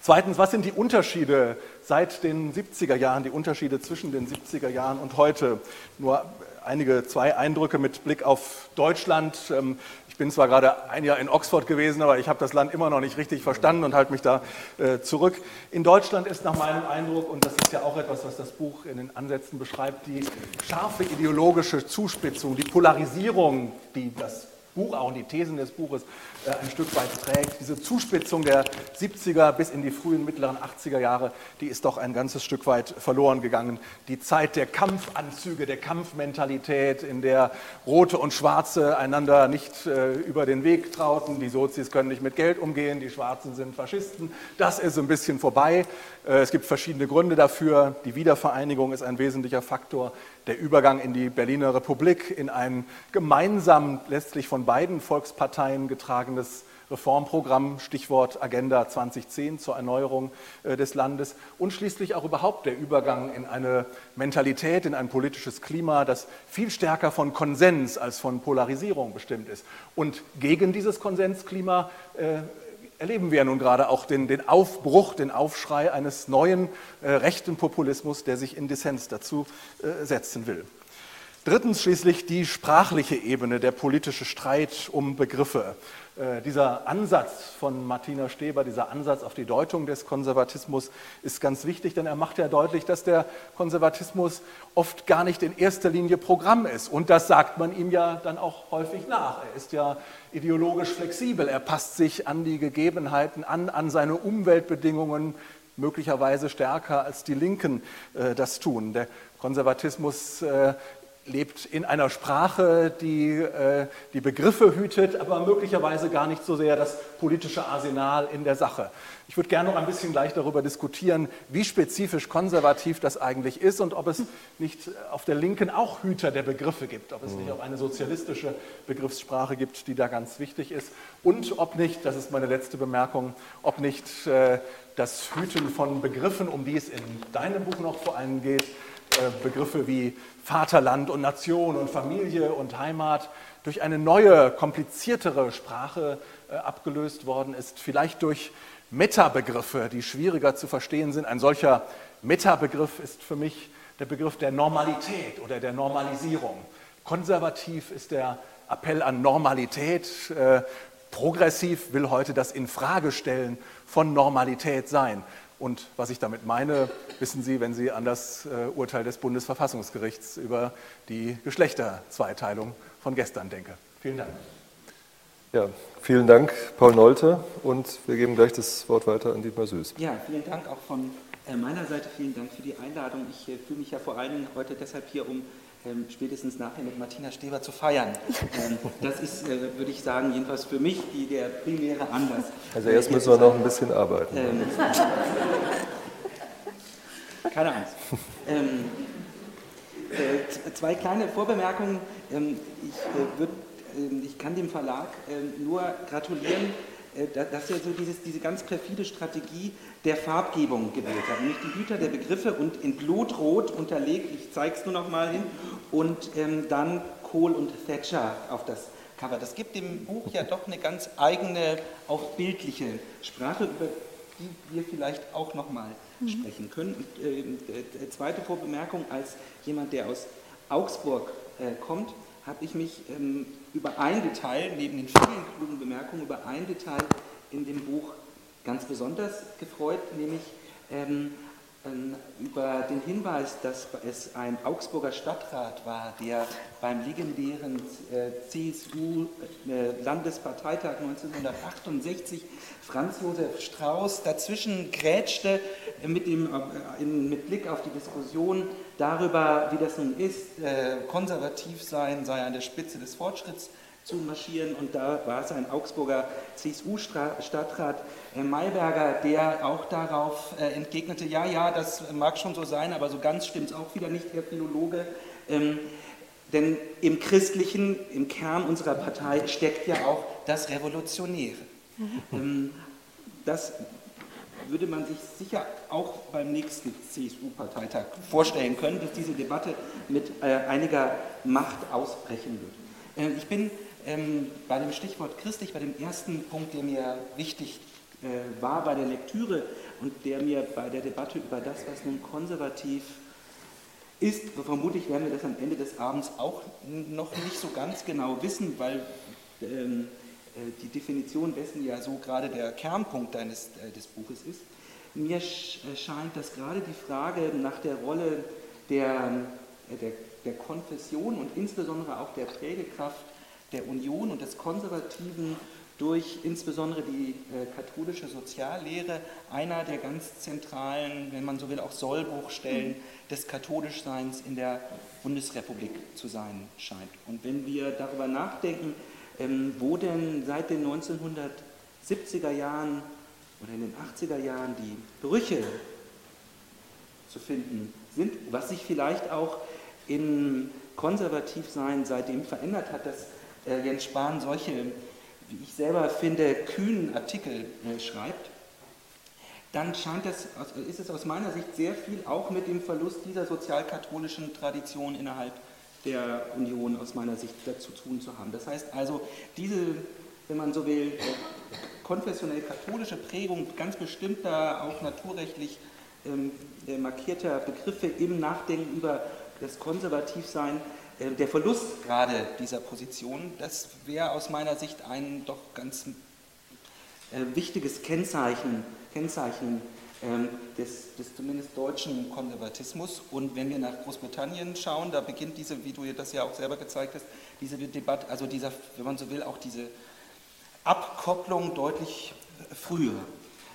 Zweitens, was sind die Unterschiede seit den 70er Jahren, die Unterschiede zwischen den 70er Jahren und heute? Nur einige, zwei Eindrücke mit Blick auf Deutschland. Ähm, ich bin zwar gerade ein Jahr in Oxford gewesen, aber ich habe das Land immer noch nicht richtig verstanden und halte mich da äh, zurück. In Deutschland ist nach meinem Eindruck, und das ist ja auch etwas, was das Buch in den Ansätzen beschreibt, die scharfe ideologische Zuspitzung, die Polarisierung, die das Buch, auch die Thesen des Buches ein Stück weit trägt. Diese Zuspitzung der 70er bis in die frühen mittleren 80er Jahre, die ist doch ein ganzes Stück weit verloren gegangen. Die Zeit der Kampfanzüge, der Kampfmentalität, in der Rote und Schwarze einander nicht äh, über den Weg trauten. Die Sozis können nicht mit Geld umgehen, die Schwarzen sind Faschisten. Das ist ein bisschen vorbei. Äh, es gibt verschiedene Gründe dafür. Die Wiedervereinigung ist ein wesentlicher Faktor der Übergang in die Berliner Republik, in ein gemeinsam letztlich von beiden Volksparteien getragenes Reformprogramm, Stichwort Agenda 2010 zur Erneuerung äh, des Landes und schließlich auch überhaupt der Übergang in eine Mentalität, in ein politisches Klima, das viel stärker von Konsens als von Polarisierung bestimmt ist. Und gegen dieses Konsensklima äh, erleben wir nun gerade auch den, den Aufbruch, den Aufschrei eines neuen äh, rechten Populismus, der sich in Dissens dazu äh, setzen will. Drittens schließlich die sprachliche Ebene, der politische Streit um Begriffe. Äh, dieser Ansatz von Martina Steber, dieser Ansatz auf die Deutung des Konservatismus ist ganz wichtig, denn er macht ja deutlich, dass der Konservatismus oft gar nicht in erster Linie Programm ist. Und das sagt man ihm ja dann auch häufig nach. Er ist ja ideologisch flexibel, er passt sich an die Gegebenheiten an, an seine Umweltbedingungen, möglicherweise stärker als die Linken äh, das tun. Der Konservatismus äh, lebt in einer Sprache, die äh, die Begriffe hütet, aber möglicherweise gar nicht so sehr das politische Arsenal in der Sache. Ich würde gerne noch ein bisschen gleich darüber diskutieren, wie spezifisch konservativ das eigentlich ist und ob es nicht auf der Linken auch Hüter der Begriffe gibt, ob es nicht auch eine sozialistische Begriffssprache gibt, die da ganz wichtig ist und ob nicht, das ist meine letzte Bemerkung, ob nicht äh, das Hüten von Begriffen, um die es in deinem Buch noch vor allem geht, äh, Begriffe wie Vaterland und Nation und Familie und Heimat durch eine neue, kompliziertere Sprache äh, abgelöst worden ist, vielleicht durch Metabegriffe, die schwieriger zu verstehen sind. Ein solcher Metabegriff ist für mich der Begriff der Normalität oder der Normalisierung. Konservativ ist der Appell an Normalität. Äh, progressiv will heute das Infragestellen von Normalität sein. Und was ich damit meine, wissen Sie, wenn Sie an das äh, Urteil des Bundesverfassungsgerichts über die Geschlechterzweiteilung von gestern denken. Vielen Dank. Ja, vielen Dank, Paul Nolte. Und wir geben gleich das Wort weiter an Dietmar Süß. Ja, vielen Dank auch von äh, meiner Seite. Vielen Dank für die Einladung. Ich äh, fühle mich ja vor allen Dingen heute deshalb hier, um ähm, spätestens nachher mit Martina Steber zu feiern. Ähm, das ist, äh, würde ich sagen, jedenfalls für mich die, der primäre Anlass. Also erst müssen wir noch ein bisschen arbeiten. Ähm, keine Angst. Ähm, äh, zwei kleine Vorbemerkungen. Ähm, ich, äh, würd, ähm, ich, kann dem Verlag nur gratulieren äh, dass er so dieses, diese ganz perfide Strategie der Farbgebung gewählt hat, nämlich die Hüter der Begriffe und in Blutrot unterlegt, ich zeige es nur noch mal hin, und ähm, dann Kohl und Thatcher auf das Cover. Das gibt dem Buch ja doch eine ganz eigene, auch bildliche Sprache, über die wir vielleicht auch noch mal mhm. sprechen können. Und, äh, zweite Vorbemerkung, als jemand, der aus Augsburg äh, kommt, habe ich mich ähm, über ein Detail, neben den vielen klugen Bemerkungen, über ein Detail in dem Buch ganz besonders gefreut, nämlich ähm, ähm, über den Hinweis, dass es ein Augsburger Stadtrat war, der beim legendären äh, CSU-Landesparteitag äh, 1968 Franz Josef Strauß dazwischen grätschte mit, dem, äh, mit Blick auf die Diskussion darüber, wie das nun ist, konservativ sein sei an der Spitze des Fortschritts zu marschieren. Und da war es ein Augsburger CSU-Stadtrat, Herr Mayberger, der auch darauf entgegnete, ja, ja, das mag schon so sein, aber so ganz stimmt es auch wieder nicht, Herr Philologe. Ähm, denn im Christlichen, im Kern unserer Partei steckt ja auch das Revolutionäre. Mhm. Das würde man sich sicher auch beim nächsten CSU-Parteitag vorstellen können, dass diese Debatte mit äh, einiger Macht ausbrechen wird. Äh, ich bin ähm, bei dem Stichwort christlich, bei dem ersten Punkt, der mir wichtig äh, war bei der Lektüre und der mir bei der Debatte über das, was nun konservativ ist, vermutlich werden wir das am Ende des Abends auch noch nicht so ganz genau wissen, weil ähm, äh, die Definition dessen ja so gerade der Kernpunkt deines, äh, des Buches ist. Mir äh, scheint, dass gerade die Frage nach der Rolle der, der, der Konfession und insbesondere auch der Prägekraft der Union und des Konservativen durch insbesondere die äh, katholische Soziallehre einer der ganz zentralen, wenn man so will, auch Sollbruchstellen des Katholischseins in der Bundesrepublik zu sein scheint. Und wenn wir darüber nachdenken, ähm, wo denn seit den 1970er Jahren oder in den 80er Jahren die Brüche zu finden sind, was sich vielleicht auch im Konservativsein seitdem verändert hat, dass Jens Spahn solche, wie ich selber finde, kühnen Artikel äh, schreibt, dann scheint das, ist es aus meiner Sicht sehr viel auch mit dem Verlust dieser sozialkatholischen Tradition innerhalb der Union aus meiner Sicht dazu tun zu haben. Das heißt also, diese, wenn man so will, konfessionell-katholische Prägung ganz bestimmter, auch naturrechtlich ähm, äh, markierter Begriffe im Nachdenken über das Konservativsein, äh, der Verlust gerade dieser Position, das wäre aus meiner Sicht ein doch ganz äh, wichtiges Kennzeichen, Kennzeichen ähm, des, des, zumindest deutschen Konservatismus. Und wenn wir nach Großbritannien schauen, da beginnt diese, wie du das ja auch selber gezeigt hast, diese Debatte, also dieser, wenn man so will, auch diese Abkopplung deutlich früher.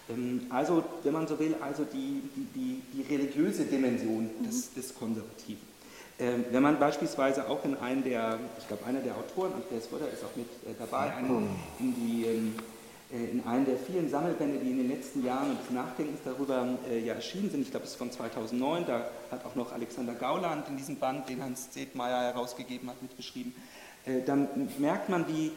Ähm, also, wenn man so will, also die, die, die, die religiöse Dimension des, des Konservativen. Ähm, wenn man beispielsweise auch in einen der, ich glaube, einer der Autoren, Andreas Röder ist auch mit äh, dabei, einen, in, die, ähm, äh, in einen der vielen Sammelbände, die in den letzten Jahren und des Nachdenkens darüber äh, ja erschienen sind, ich glaube, es ist von 2009, da hat auch noch Alexander Gauland in diesem Band, den Hans Zedmeier herausgegeben hat, mitbeschrieben, dann merkt man, wie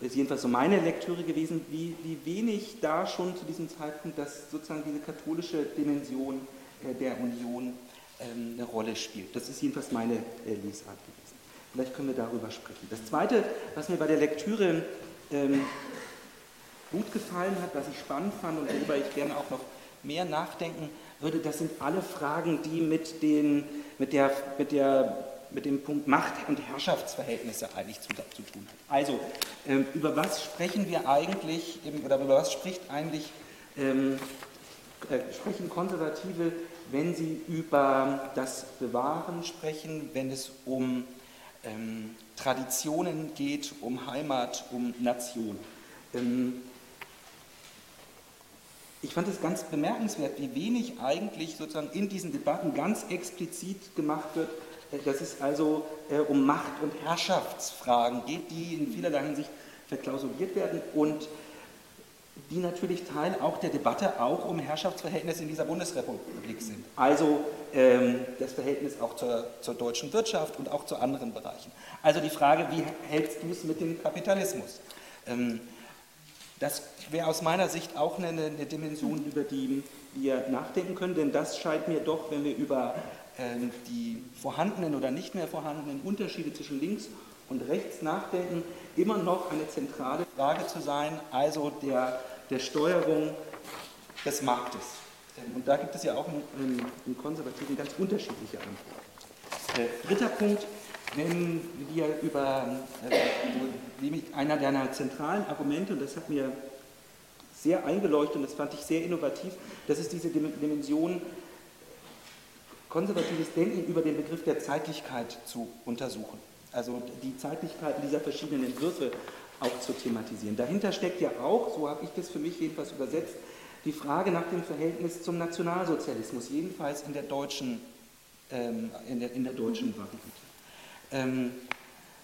ist jedenfalls so meine Lektüre gewesen, wie, wie wenig da schon zu diesem Zeitpunkt dass sozusagen diese katholische Dimension der Union ähm, eine Rolle spielt. Das ist jedenfalls meine äh, Lesart gewesen. Vielleicht können wir darüber sprechen. Das Zweite, was mir bei der Lektüre ähm, gut gefallen hat, was ich spannend fand und worüber ich gerne auch noch mehr nachdenken würde, das sind alle Fragen, die mit, den, mit, der, mit der mit dem Punkt Macht- und Herrschaftsverhältnisse eigentlich zu, zu tun hat. Also, ähm, über was sprechen wir eigentlich, oder über was spricht eigentlich, ähm, äh, sprechen Konservative, wenn sie über das Bewahren sprechen, wenn es um ähm, Traditionen geht, um Heimat, um Nation. Ähm, ich fand es ganz bemerkenswert, wie wenig eigentlich sozusagen in diesen Debatten ganz explizit gemacht wird, dass es also äh, um Macht- und Herrschaftsfragen geht, die in vielerlei Hinsicht verklausuliert werden und die natürlich Teil auch der Debatte auch um Herrschaftsverhältnisse in dieser Bundesrepublik sind. Also ähm, das Verhältnis auch zur, zur, deutschen Wirtschaft und auch zu anderen Bereichen. Also die Frage, wie hältst du es mit dem Kapitalismus? Ähm, das wäre aus meiner Sicht auch eine, eine, Dimension, über die wir nachdenken können, denn das scheint mir doch, wenn wir über ähm, die vorhandenen oder nicht mehr vorhandenen Unterschiede zwischen links und rechts nachdenken, immer noch eine zentrale Frage zu sein, also der, der Steuerung des Marktes. Ähm, und da gibt es ja auch im, im Konservativen ganz unterschiedliche Antworten. Äh, dritter Punkt, wenn wir über äh, einer deiner zentralen Argumente, und das hat mir sehr eingeleuchtet und das fand ich sehr innovativ, das ist diese Dimension konservatives Denken über den Begriff der Zeitlichkeit zu untersuchen. Also die Zeitlichkeiten dieser verschiedenen Entwürfe auch zu thematisieren. Dahinter steckt ja auch, so habe ich das für mich jedenfalls übersetzt, die Frage nach dem Verhältnis zum Nationalsozialismus, jedenfalls in der deutschen, ähm, in der, in der deutschen Variante. Ähm,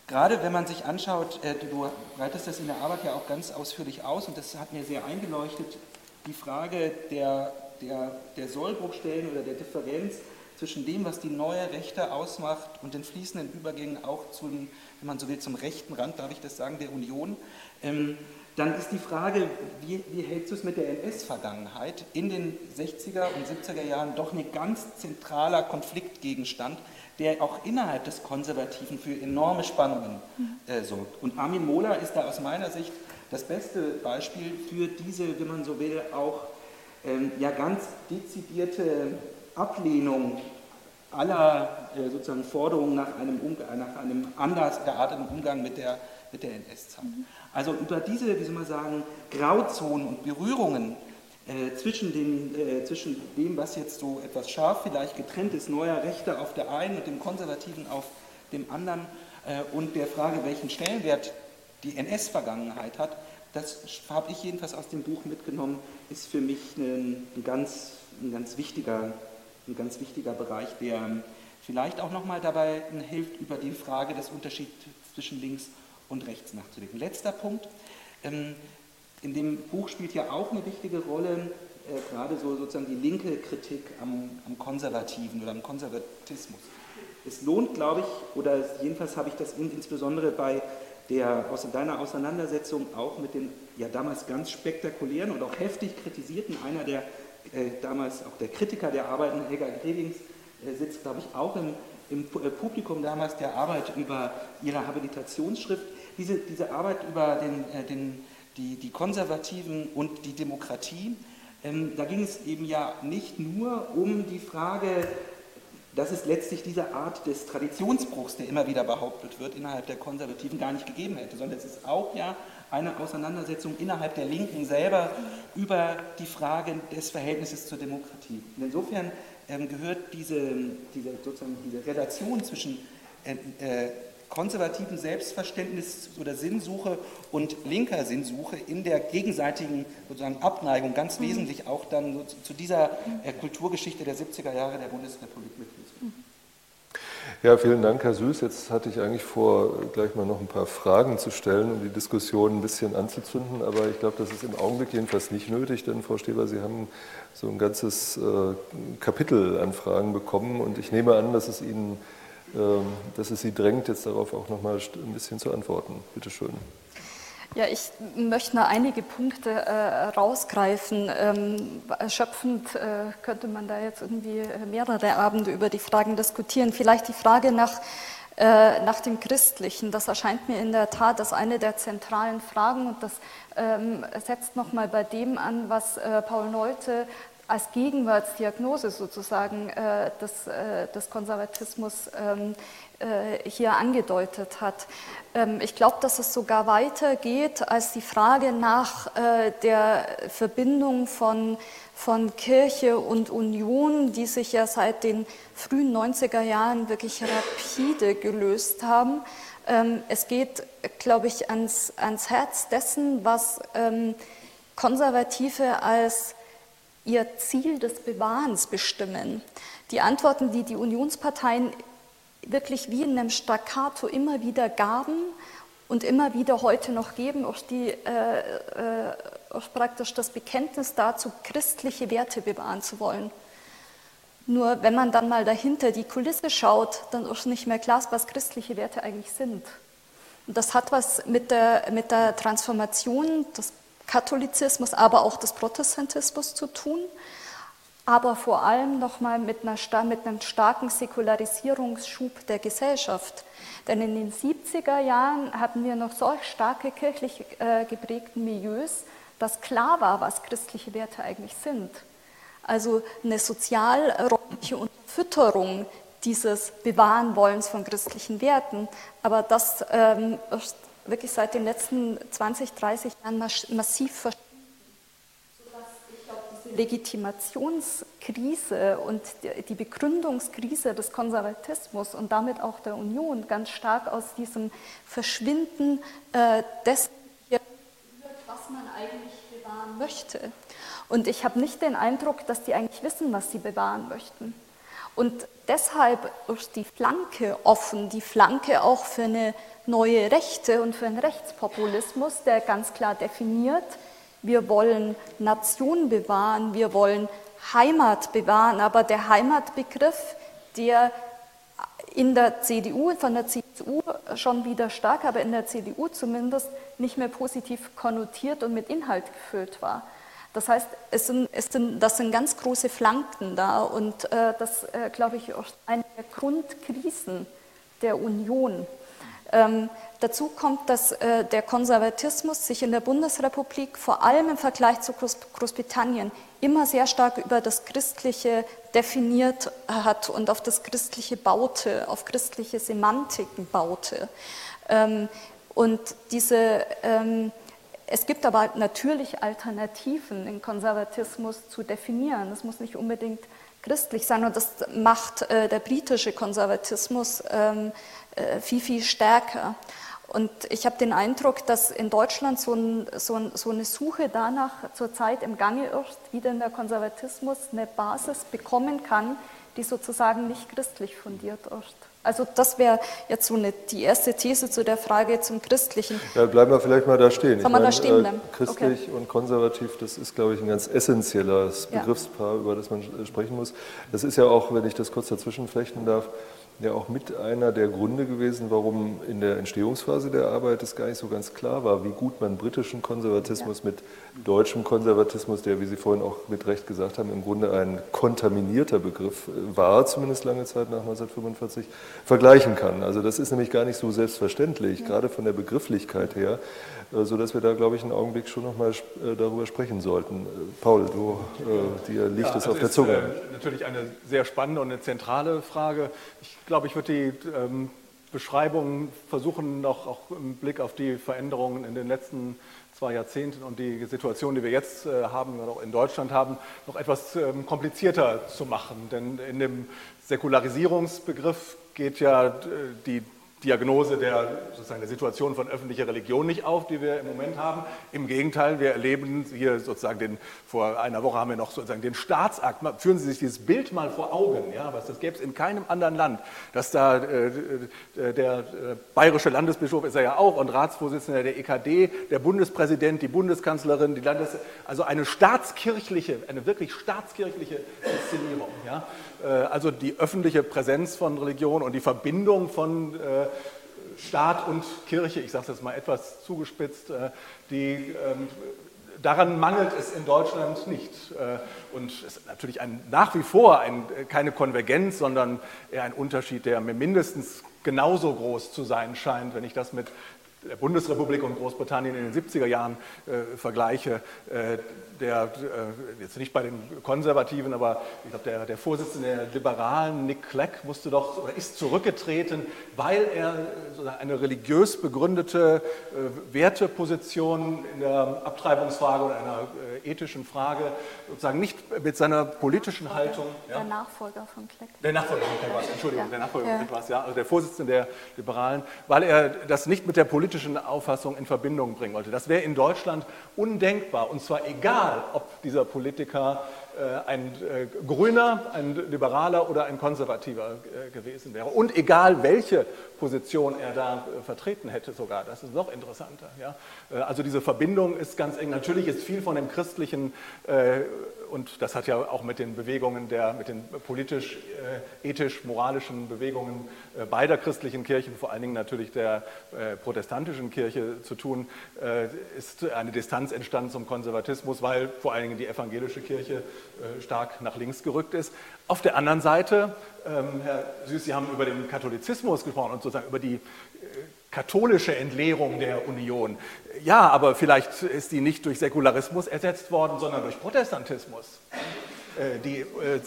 gerade wenn man sich anschaut, äh, du breitest das in der Arbeit ja auch ganz ausführlich aus und das hat mir sehr eingeleuchtet, die Frage der, der, der Sollbruchstellen oder der Differenz zwischen dem, was die neue Rechte ausmacht und den fließenden Übergängen auch zum, wenn man so will, zum rechten Rand, darf ich das sagen, der Union, ähm, dann ist die Frage, wie, wie hältst du es mit der NS-Vergangenheit? In den 60er und 70er Jahren doch ein ganz zentraler Konfliktgegenstand, der auch innerhalb des Konservativen für enorme Spannungen äh, sorgt. Und Armin Mohler ist da aus meiner Sicht das beste Beispiel für diese, wenn man so will, auch ähm, ja ganz dezidierte Ablehnung aller äh, sozusagen Forderungen nach einem, Umgang, nach einem anders gearteten Umgang mit der, mit der NS-Zeit. Mhm. Also über diese, wie soll man sagen, Grauzonen und Berührungen äh, zwischen, den, äh, zwischen dem, was jetzt so etwas scharf vielleicht getrennt ist, neuer Rechte auf der einen und dem Konservativen auf dem anderen äh, und der Frage, welchen Stellenwert die NS-Vergangenheit hat, das habe ich jedenfalls aus dem Buch mitgenommen, ist für mich ein, ein, ganz, ein ganz wichtiger ein ganz wichtiger Bereich, der vielleicht auch nochmal dabei hilft, über die Frage des Unterschieds zwischen links und rechts nachzudenken. Letzter Punkt. Ähm, in dem Buch spielt ja auch eine wichtige Rolle, äh, gerade so sozusagen die linke Kritik am, am Konservativen oder am Konservatismus. Es lohnt, glaube ich, oder jedenfalls habe ich das insbesondere bei der, aus deiner Auseinandersetzung auch mit den ja damals ganz spektakulären und auch heftig kritisierten, einer der damals auch der Kritiker der Arbeiten, Helga Grevings, äh, sitzt, glaube ich, auch im, im, äh, Publikum damals der Arbeit über ihre Habilitationsschrift. Diese, diese Arbeit über den, den die, die Konservativen und die Demokratie. Ähm, da ging es eben ja nicht nur um die Frage, dass es letztlich diese Art des Traditionsbruchs, der immer wieder behauptet wird, innerhalb der Konservativen gar nicht gegeben hätte, sondern es ist auch ja eine Auseinandersetzung innerhalb der Linken selber über die Frage des Verhältnisses zur Demokratie. Und insofern ähm, gehört diese, diese, sozusagen diese Relation zwischen äh, äh, konservativen Selbstverständnis oder Sinnsuche und linker Sinnsuche in der gegenseitigen sozusagen Abneigung ganz mhm. wesentlich auch dann zu dieser äh, Kulturgeschichte der 70er Jahre der Bundesrepublik mit ja, vielen Dank, Herr Süß. Jetzt hatte ich eigentlich vor, gleich mal noch ein paar Fragen zu stellen, um die Diskussion ein bisschen anzuzünden. Aber ich glaube, das ist im Augenblick jedenfalls nicht nötig, denn Frau Steber, Sie haben so ein ganzes äh, Kapitel an Fragen bekommen. Und ich nehme an, dass es Ihnen, äh, dass es Sie drängt, jetzt darauf auch noch mal ein bisschen zu antworten. Bitte schön. Ja, ich möchte mal einige Punkte äh, rausgreifen. Ähm, erschöpfend äh, könnte man da jetzt irgendwie mehrere Abende über die Fragen diskutieren. Vielleicht die Frage nach, äh, nach dem Christlichen. Das erscheint mir in der Tat als eine der zentralen Fragen und das ähm, setzt nochmal bei dem an, was äh, Paul Neute als Gegenwartsdiagnose sozusagen äh, des, äh, des Konservatismus ähm, äh, hier angedeutet hat. Ähm, ich glaube, dass es sogar weitergeht als die Frage nach äh, der Verbindung von, von Kirche und Union, die sich ja seit den frühen 90er Jahren wirklich rapide gelöst haben. Ähm, es geht, glaube ich, ans, ans Herz dessen, was ähm, Konservative als ihr Ziel des Bewahrens bestimmen. Die Antworten, die die Unionsparteien wirklich wie in einem Staccato immer wieder gaben und immer wieder heute noch geben, auch, die, äh, äh, auch praktisch das Bekenntnis dazu, christliche Werte bewahren zu wollen. Nur wenn man dann mal dahinter die Kulisse schaut, dann ist nicht mehr klar, was christliche Werte eigentlich sind. Und das hat was mit der, mit der Transformation des Katholizismus, aber auch des Protestantismus zu tun aber vor allem nochmal mit, mit einem starken Säkularisierungsschub der Gesellschaft. Denn in den 70er Jahren hatten wir noch solch starke kirchlich äh, geprägten Milieus, dass klar war, was christliche Werte eigentlich sind. Also eine sozialräumliche Unterfütterung dieses Bewahrenwollens von christlichen Werten. Aber das ähm, wirklich seit den letzten 20, 30 Jahren massiv verschwunden Legitimationskrise und die Begründungskrise des Konservatismus und damit auch der Union ganz stark aus diesem Verschwinden äh, dessen, was man eigentlich bewahren möchte. Und ich habe nicht den Eindruck, dass die eigentlich wissen, was sie bewahren möchten. Und deshalb ist die Flanke offen, die Flanke auch für eine neue Rechte und für einen Rechtspopulismus, der ganz klar definiert, wir wollen Nation bewahren, wir wollen Heimat bewahren, aber der Heimatbegriff, der in der CDU, von der CSU schon wieder stark, aber in der CDU zumindest nicht mehr positiv konnotiert und mit Inhalt gefüllt war. Das heißt, es sind, es sind, das sind ganz große Flanken da und äh, das, äh, glaube ich, ist eine der Grundkrisen der Union. Ähm, dazu kommt, dass äh, der Konservatismus sich in der Bundesrepublik vor allem im Vergleich zu Groß Großbritannien immer sehr stark über das Christliche definiert hat und auf das Christliche baute, auf christliche Semantiken baute. Ähm, und diese, ähm, es gibt aber natürlich Alternativen, den Konservatismus zu definieren. Es muss nicht unbedingt christlich sein und das macht äh, der britische Konservatismus ähm, äh, viel, viel stärker. Und ich habe den Eindruck, dass in Deutschland so, ein, so, ein, so, eine Suche danach zurzeit im Gange ist, wie denn der Konservatismus eine Basis bekommen kann, die sozusagen nicht christlich fundiert ist. Also das wäre jetzt so eine, die erste These zu der Frage zum Christlichen. Ja, bleiben wir vielleicht mal da stehen. Soll man da stehen bleiben? Äh, christlich okay. und konservativ, das ist, glaube ich, ein ganz essentielles Begriffspaar, ja. über das man sprechen muss. Das ist ja auch, wenn ich das kurz dazwischen flechten darf, ja auch mit einer der Gründe gewesen, warum in der Entstehungsphase der Arbeit es gar nicht so ganz klar war, wie gut man britischen Konservatismus ja. mit deutschem Konservatismus, der, wie Sie vorhin auch mit Recht gesagt haben, im Grunde ein kontaminierter Begriff äh, war, zumindest lange Zeit nach 1945, vergleichen kann. Also das ist nämlich gar nicht so selbstverständlich, ja. gerade von der Begrifflichkeit her, äh, sodass wir da, glaube ich, einen Augenblick schon nochmal äh, darüber sprechen sollten. Paul, du, dir liegt ja, es auf der Zunge. Ist natürlich eine sehr spannende und eine zentrale Frage. Ich glaube, ich würde die ähm, Beschreibung versuchen, noch auch im Blick auf die Veränderungen in den letzten zwei Jahrzehnten und die Situation, die wir jetzt äh, haben, auch in Deutschland haben, noch etwas ähm, komplizierter zu machen. Denn in dem Säkularisierungsbegriff geht ja äh, die Diagnose der, sozusagen der Situation von öffentlicher Religion nicht auf, die wir im Moment haben. Im Gegenteil, wir erleben hier sozusagen den, vor einer Woche haben wir noch sozusagen den Staatsakt. Führen Sie sich dieses Bild mal vor Augen, ja, was das gäbe es in keinem anderen Land, dass da äh, äh der äh, bayerische Landesbischof ist er ja auch und Ratsvorsitzender der EKD, der Bundespräsident, die Bundeskanzlerin, die Landes, also eine staatskirchliche, eine wirklich staatskirchliche Inszenierung. Ja. Äh, also die öffentliche Präsenz von Religion und die Verbindung von äh, Staat und Kirche, ich sage das mal etwas zugespitzt, äh, die, ähm, daran mangelt es in Deutschland nicht. Und es ist natürlich ein, nach wie vor ein, keine Konvergenz, sondern eher ein Unterschied, der mir mindestens genauso groß zu sein scheint, wenn ich das mit der Bundesrepublik und Großbritannien in den 70er Jahren äh, vergleiche, äh, der, äh, jetzt nicht bei den Konservativen, aber ich glaube, der, der Vorsitzende der Liberalen, Nick Clegg, musste doch oder ist zurückgetreten, weil er eine religiös begründete äh, Werteposition in der Abtreibungsfrage oder einer äh, ethischen Frage sozusagen nicht mit seiner politischen Haltung. Der ja, Nachfolger von Clegg. Der Nachfolger von Clegg war es, Entschuldigung, ja. der Nachfolger von Clegg war es, ja, also der Vorsitzende der Liberalen, weil er das nicht mit der politischen Auffassung in Verbindung bringen wollte. Das wäre in Deutschland undenkbar, und zwar egal, ob dieser Politiker äh, ein äh, Grüner, ein Liberaler oder ein Konservativer äh, gewesen wäre. Und egal, welche Position er da vertreten hätte sogar. Das ist noch interessanter. Ja? Also diese Verbindung ist ganz eng. Natürlich ist viel von dem christlichen und das hat ja auch mit den Bewegungen der, mit den politisch, ethisch, moralischen Bewegungen beider christlichen Kirchen, vor allen Dingen natürlich der protestantischen Kirche zu tun, ist eine Distanz entstanden zum Konservatismus, weil vor allen Dingen die evangelische Kirche äh, stark nach links gerückt ist. Auf der anderen Seite, ähm, Herr Süß, Sie haben über den Katholizismus gesprochen und sozusagen über die äh, katholische Entleerung der Union. Ja, aber vielleicht ist die nicht durch Säkularismus ersetzt worden, sondern durch Protestantismus. Äh, die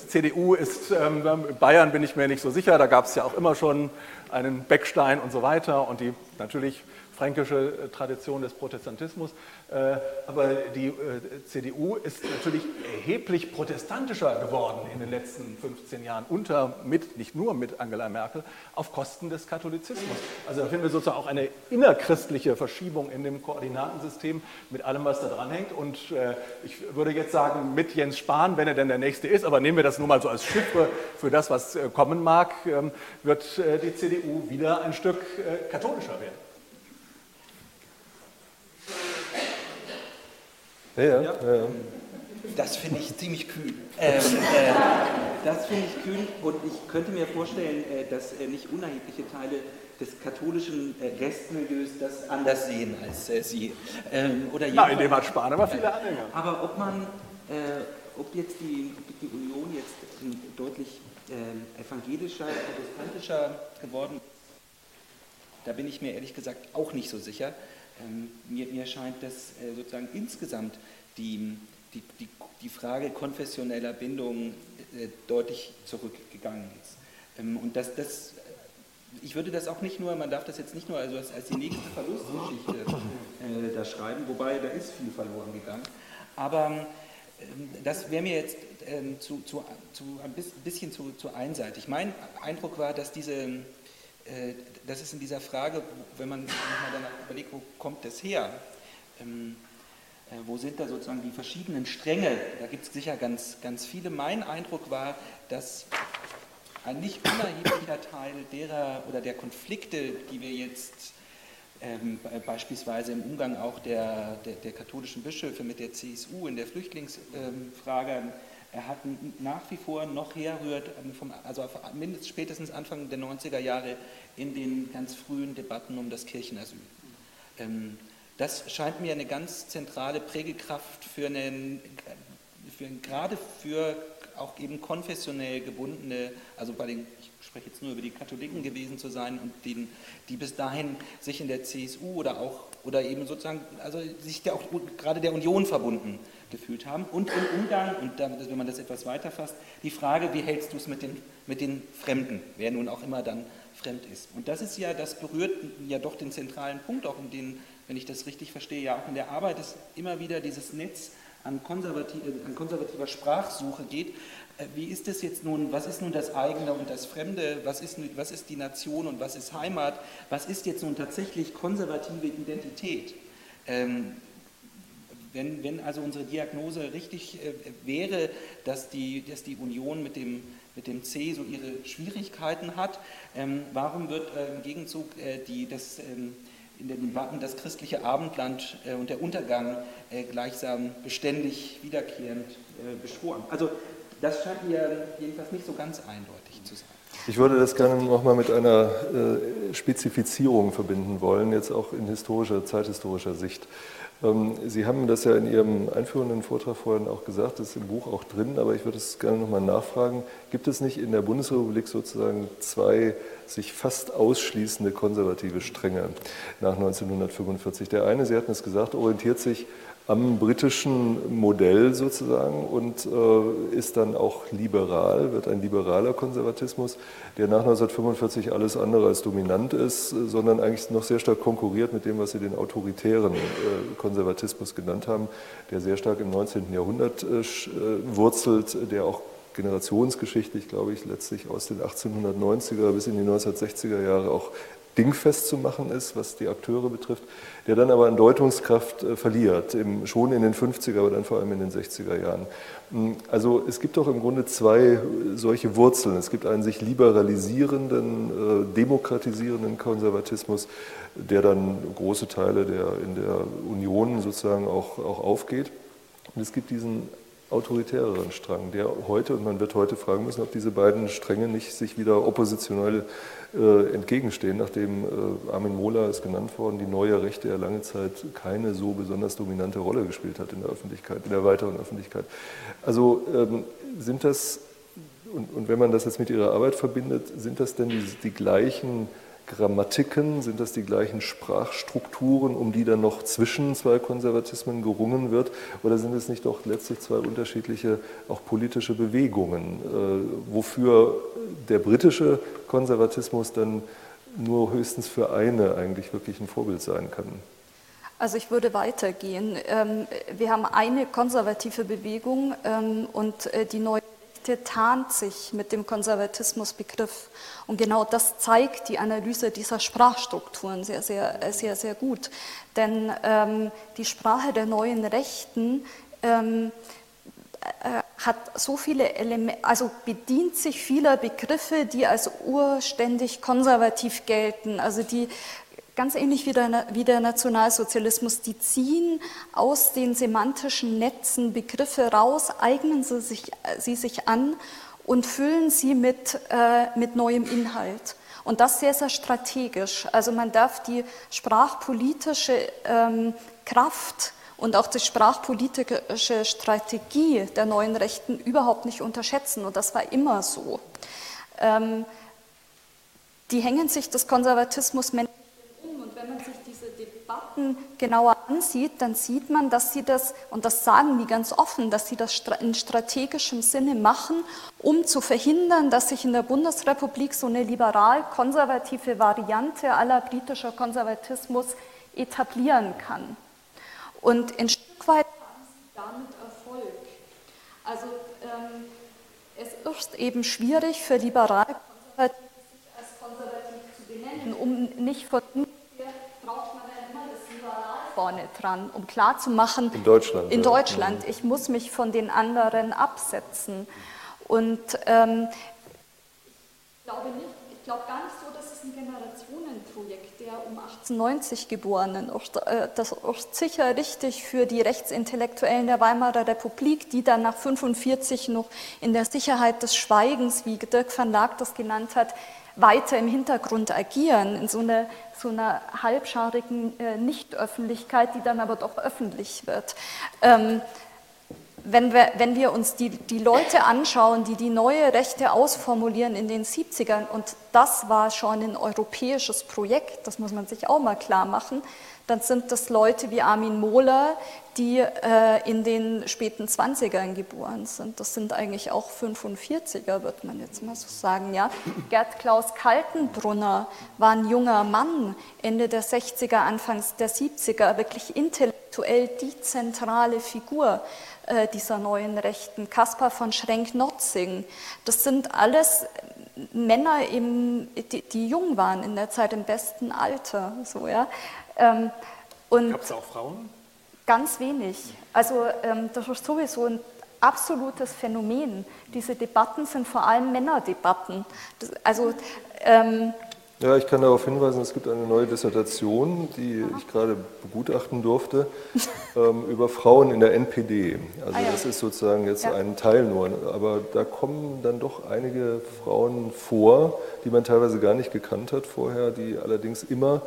CDU ist, ähm, Bayern bin ich mir nicht so sicher, da gab es ja auch immer schon einen Beckstein und so weiter und die natürlich fränkische äh, Tradition des Protestantismus. Äh, aber die äh, CDU ist natürlich erheblich protestantischer geworden in den letzten 15 Jahren, unter, mit, nicht nur mit Angela Merkel, auf Kosten des Katholizismus. Also da finden wir sozusagen auch eine innerchristliche Verschiebung in dem Koordinatensystem mit allem, was da dran hängt. Und ich würde jetzt sagen, mit Jens Spahn, wenn er denn der Nächste ist, aber nehmen wir das nur mal so als Chiffre für das, was kommen mag, ähm, wird die CDU wieder ein Stück katholischer werden. Ja, ja. ja. Das finde ich ziemlich kühn. Ähm, äh, das finde ich kühn und ich könnte mir vorstellen, äh, dass äh, nicht unerhebliche Teile des katholischen äh, Restmilieus das anders sehen als äh, Sie. Ähm, oder Nein, dem hat Spahn aber viele Anhänger. Aber ob man, äh, ob jetzt die, die Union jetzt deutlich ähm, evangelischer, protestantischer geworden ist, da bin ich mir ehrlich gesagt auch nicht so sicher. Ähm, mir, mir, scheint, dass äh, sozusagen insgesamt die, die, die, die Frage konfessioneller Bindung äh, deutlich zurückgegangen ist. Ähm, und dass das, ich würde das auch nicht nur, man darf das jetzt nicht nur also als, als die nächste Verlustgeschichte äh, da schreiben, wobei da ist viel verloren gegangen. Aber ähm, das wäre mir jetzt ähm, zu, zu, zu, ein bisschen zu, zu einseitig. Mein Eindruck war, dass diese äh, das ist in dieser Frage, wenn man mal danach überlegt, wo kommt das her? Ähm, äh, wo sind da sozusagen die verschiedenen Stränge? Da gibt es sicher ganz, ganz viele. Mein Eindruck war, dass ein nicht unerheblicher Teil derer oder der Konflikte, die wir jetzt ähm, beispielsweise im Umgang auch der, der, der, katholischen Bischöfe mit der CSU in der Flüchtlingsfrage er hat nach wie vor noch herrührt, ähm, vom, also mindestens spätestens Anfang der 90er Jahre in den ganz frühen Debatten um das Kirchenasyl. Ähm, das scheint mir eine ganz zentrale Prägekraft für einen, für, gerade für auch eben konfessionell gebundene, also bei den, ich spreche jetzt nur über die Katholiken gewesen zu sein und den, die bis dahin sich in der CSU oder auch oder eben sozusagen, also sich der auch gerade der Union verbunden gefühlt haben. Und im Umgang, und wenn man das etwas weiter fasst, die Frage, wie hältst du es mit den, mit den Fremden, wer nun auch immer dann fremd ist. Und das ist ja, das berührt ja doch den zentralen Punkt, auch in den, wenn ich das richtig verstehe, ja auch in der Arbeit ist immer wieder dieses Netz an, konservativ, an konservativer Sprachsuche geht. Äh, wie ist es jetzt nun, was ist nun das eigene und das Fremde, was ist, was ist die Nation und was ist Heimat, was ist jetzt nun tatsächlich konservative Identität? Ähm, wenn, wenn, also unsere Diagnose richtig äh, wäre, dass die, dass die Union mit dem, mit dem C so ihre Schwierigkeiten hat, ähm, warum wird äh, im Gegenzug äh, die, das, ähm, in den Debatten das christliche Abendland und der Untergang gleichsam beständig wiederkehrend beschworen? Also das scheint mir jedenfalls nicht so ganz eindeutig zu sein. Ich würde das gerne nochmal mit einer Spezifizierung verbinden wollen, jetzt auch in historischer, zeithistorischer Sicht. Ähm, Sie haben das ja in Ihrem einführenden Vortrag vorhin auch gesagt, das ist im Buch auch drin, aber ich würde es gerne nochmal nachfragen. Gibt es nicht in der Bundesrepublik sozusagen zwei sich fast ausschließende konservative Stränge nach 1945? Der eine, Sie hatten es gesagt, orientiert sich am britischen Modell sozusagen und äh, ist dann auch liberal, wird ein liberaler Konservatismus, der nach 1945 alles andere als dominant ist, sondern eigentlich noch sehr stark konkurriert mit dem, was Sie den autoritären äh, Konservatismus genannt haben, der sehr stark im 19. Jahrhundert äh, äh, wurzelt, der auch generationsgeschichtlich, glaube ich, letztlich aus den 1890er bis in die 1960er Jahre auch dingfest zu machen ist, was die Akteure betrifft, der dann aber an Deutungskraft äh, verliert, schon in den 50er, aber dann vor allem in den 60er Jahren. Hm, also es gibt doch im Grunde zwei äh, solche Wurzeln. Es gibt einen sich liberalisierenden, äh, demokratisierenden Konservatismus, der dann große Teile der, in der Union sozusagen auch, auch aufgeht. Und es gibt diesen autoritäreren Strang, der heute, und man wird heute fragen müssen, ob diese beiden Stränge nicht sich wieder oppositionell äh, entgegenstehen, nachdem äh, Armin Mohler ist genannt worden, die neue Rechte ja lange Zeit keine so besonders dominante Rolle gespielt hat in der Öffentlichkeit, in der weiteren Öffentlichkeit. Also ähm, sind das, und, und, wenn man das jetzt mit Ihrer Arbeit verbindet, sind das denn die, die gleichen Grammatiken? Sind das die gleichen Sprachstrukturen, um die dann noch zwischen zwei Konservatismen gerungen wird? Oder sind es nicht doch letztlich zwei unterschiedliche auch politische Bewegungen, äh, wofür der britische Konservatismus dann nur höchstens für eine eigentlich wirklich ein Vorbild sein kann? Also ich würde weitergehen. Ähm, wir haben eine konservative Bewegung ähm, und äh, die neue Rechte tarnt sich mit dem Konservatismusbegriff. Und genau das zeigt die Analyse dieser Sprachstrukturen sehr, sehr, sehr, sehr gut. Denn ähm, die Sprache der neuen Rechten ähm, äh, hat so viele Elemente, also bedient sich vieler Begriffe, die als urständig konservativ gelten, also die ganz ähnlich wie der, wie der Nationalsozialismus, die ziehen aus den semantischen Netzen Begriffe raus, eignen sie sich, sie sich an und füllen sie mit, äh, mit neuem Inhalt. Und das sehr, sehr strategisch. Also man darf die sprachpolitische ähm, Kraft und auch die sprachpolitische Strategie der neuen Rechten überhaupt nicht unterschätzen. Und das war immer so. Ähm, die hängen sich des Konservatismus wenn man sich diese Debatten genauer ansieht, dann sieht man, dass sie das, und das sagen die ganz offen, dass sie das in strategischem Sinne machen, um zu verhindern, dass sich in der Bundesrepublik so eine liberal-konservative Variante aller britischer Konservatismus etablieren kann. Und ein Stück weit haben sie damit Erfolg. Also ähm, es ist eben schwierig für liberal-konservative sich als konservativ zu benennen, um nicht von vorne dran, um klarzumachen, in Deutschland, in Deutschland ja. ich muss mich von den anderen absetzen. Und ähm, ich glaube nicht, ich glaube gar nicht so, dass es ein Generationenprojekt der um 1890 Geborenen ist. Äh, das ist sicher richtig für die Rechtsintellektuellen der Weimarer Republik, die dann nach 1945 noch in der Sicherheit des Schweigens, wie Dirk van Laak das genannt hat, weiter im Hintergrund agieren, in so einer, so einer halbscharigen äh, Nichtöffentlichkeit, die dann aber doch öffentlich wird. Ähm, wenn wir, wenn wir uns die, die Leute anschauen, die die neue Rechte ausformulieren in den 70ern, und das war schon ein europäisches Projekt, das muss man sich auch mal klar machen, dann sind das Leute wie Armin Mohler, die äh, in den späten 20ern geboren sind. Das sind eigentlich auch 45er, wird man jetzt mal so sagen. Ja? Gerd Klaus Kaltenbrunner war ein junger Mann, Ende der 60er, Anfangs der 70er, wirklich intellektuell die zentrale Figur äh, dieser neuen Rechten. Kaspar von Schrenk-Notzing, das sind alles Männer, im, die, die, jung waren in der Zeit im besten Alter. So, ja? Ähm, Gab es auch Frauen? Ganz wenig. Also ähm, das ist sowieso ein absolutes Phänomen. Diese Debatten sind vor allem Männerdebatten. Das, also ähm, ja, ich kann darauf hinweisen, es gibt eine neue Dissertation, die ich gerade begutachten durfte, ähm, über Frauen in der NPD. Also ah, ja. das ist sozusagen jetzt ja. ein Teil nur, aber da kommen dann doch einige Frauen vor, die man teilweise gar nicht gekannt hat vorher, die allerdings immer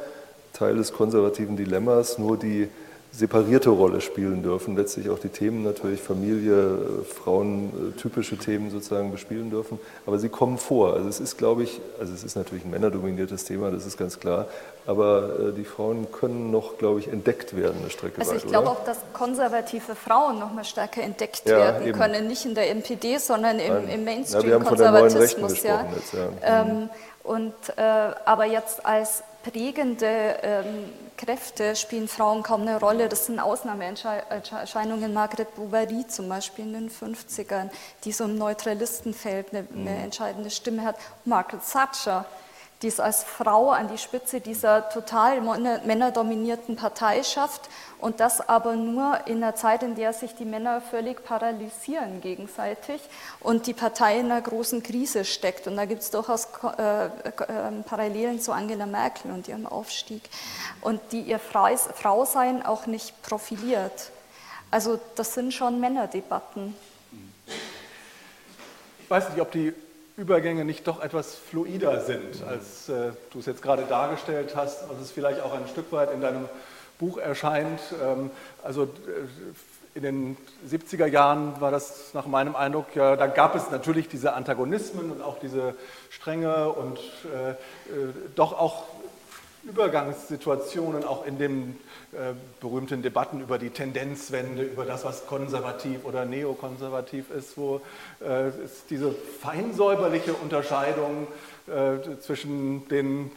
Teil des konservativen Dilemmas, nur die separierte Rolle spielen dürfen, letztlich auch die Themen natürlich Familie, äh, Frauen, äh, typische Themen sozusagen bespielen dürfen, aber sie kommen vor. Also es ist, glaube ich, also es ist natürlich ein männerdominiertes Thema, das ist ganz klar, aber äh, die Frauen können noch, glaube ich, entdeckt werden eine Strecke Also ich glaube auch, dass konservative Frauen noch mal stärker entdeckt ja, werden eben. können, nicht in der NPD, sondern im, im Mainstream-Konservatismus. Ja, jetzt, ja. Ähm, und, äh, aber jetzt als prägende ähm, Kräfte spielen Frauen kaum eine Rolle. Das sind Ausnahmeerscheinungen. Margret Bovary zum Beispiel in den 50ern, die so im Neutralistenfeld eine, eine mhm. entscheidende Stimme hat. Margaret Thatcher, die es als Frau an die Spitze dieser total männerdominierten Partei schafft und das aber nur in einer Zeit, in der sich die Männer völlig paralysieren gegenseitig und die Partei in einer großen Krise steckt. Und da gibt es durchaus äh, äh, Parallelen zu Angela Merkel und ihrem Aufstieg und die ihr Frausein auch nicht profiliert. Also das sind schon Männerdebatten. Ich weiß nicht, ob die Übergänge nicht doch etwas fluider sind, als äh, du es jetzt gerade dargestellt hast, als es vielleicht auch ein Stück weit in deinem Buch erscheint. Ähm, also äh, in den 70er Jahren war das nach meinem Eindruck, ja, da gab es natürlich diese Antagonismen und auch diese Strenge und äh, äh doch auch Übergangssituationen, auch in den äh, berühmten Debatten über die Tendenzwende, über das, was konservativ oder neokonservativ ist, wo äh, es diese feinsäuberliche Unterscheidung äh, zwischen den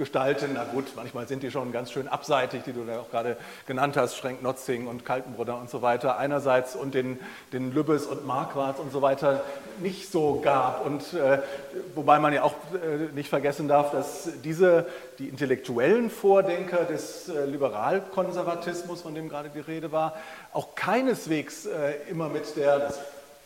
gestalten. Na gut, manchmal sind die schon ganz schön abseitig, die du da auch gerade genannt hast, Schrenk-Notzing und Kaltenbrunner und so weiter einerseits und den, den Lübbes und Marquardt und so weiter nicht so gab. Und äh, wobei man ja auch äh, nicht vergessen darf, dass diese, die intellektuellen Vordenker des äh, Liberalkonservatismus, von dem gerade die Rede war, auch keineswegs äh, immer mit der, das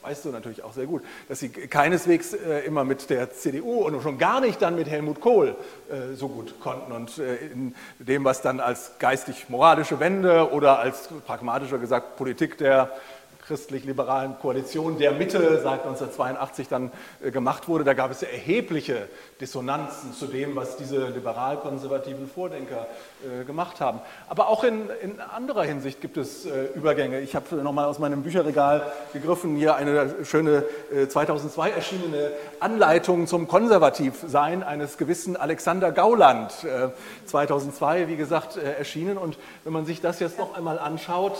weißt du natürlich auch sehr gut, dass sie keineswegs äh, immer mit der CDU und schon gar nicht dann mit Helmut Kohl äh, so gut konnten. Und äh, in dem, was dann als geistig-moralische Wende oder als pragmatischer gesagt Politik der christlich-liberalen Koalition der Mitte seit 1982 dann äh, gemacht wurde. Da gab es ja erhebliche Dissonanzen zu dem, was diese liberal-konservativen Vordenker äh, gemacht haben. Aber auch in, in anderer Hinsicht gibt es äh, Übergänge. Ich habe nochmal aus meinem Bücherregal gegriffen, hier eine schöne 2002 erschienene Anleitung zum Konservativsein eines gewissen Alexander Gauland. 2002, wie gesagt, erschienen. Und wenn man sich das jetzt noch einmal anschaut,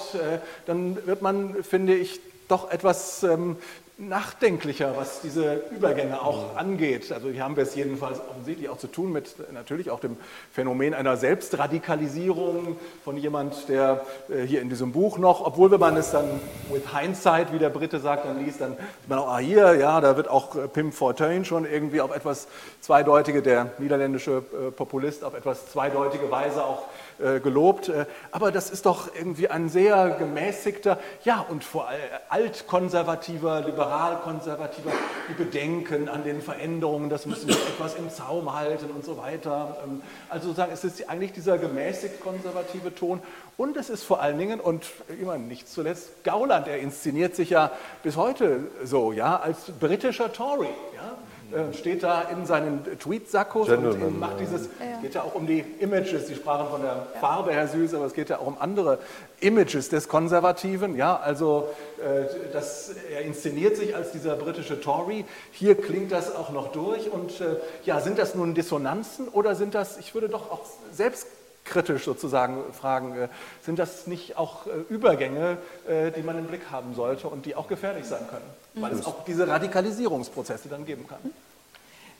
dann wird man, finde finde ich, doch etwas ähm, nachdenklicher, was diese Übergänge auch angeht. Also hier haben wir es jedenfalls offensichtlich auch zu tun mit natürlich auch dem Phänomen einer Selbstradikalisierung von jemand, der äh, hier in diesem Buch noch, obwohl wenn man es dann with hindsight, wie der Brite sagt, dann liest, dann sieht man auch, ah hier, ja, da wird auch äh, Pim Fortuyn schon irgendwie auf etwas zweideutige, der niederländische äh, Populist, auf etwas zweideutige Weise auch äh, gelobt. Äh, aber das ist doch irgendwie ein sehr gemäßigter, ja, und vor allem altkonservativer, liberal-konservativer, die Bedenken an den Veränderungen, das müssen wir etwas im Zaum halten und so weiter. Ähm, also sozusagen, es ist eigentlich dieser gemäßigt konservative Ton. Und es ist vor allen Dingen, und immer nicht zuletzt, Gauland, er inszeniert sich ja bis heute so, ja, als britischer Tory. Ja? Äh, steht da in seinen Tweetsackos und macht dieses, es geht ja auch um die Images, Sie sprachen von der Farbe, Herr Süß, aber es geht ja auch um andere Images des Konservativen, ja, also äh, das, er inszeniert sich als dieser britische Tory, hier klingt das auch noch durch und äh, ja, sind das nun Dissonanzen oder sind das, ich würde doch auch selbst kritisch sozusagen fragen, sind das nicht auch Übergänge, die man im Blick haben sollte und die auch gefährlich sein können, weil es auch diese Radikalisierungsprozesse dann geben kann?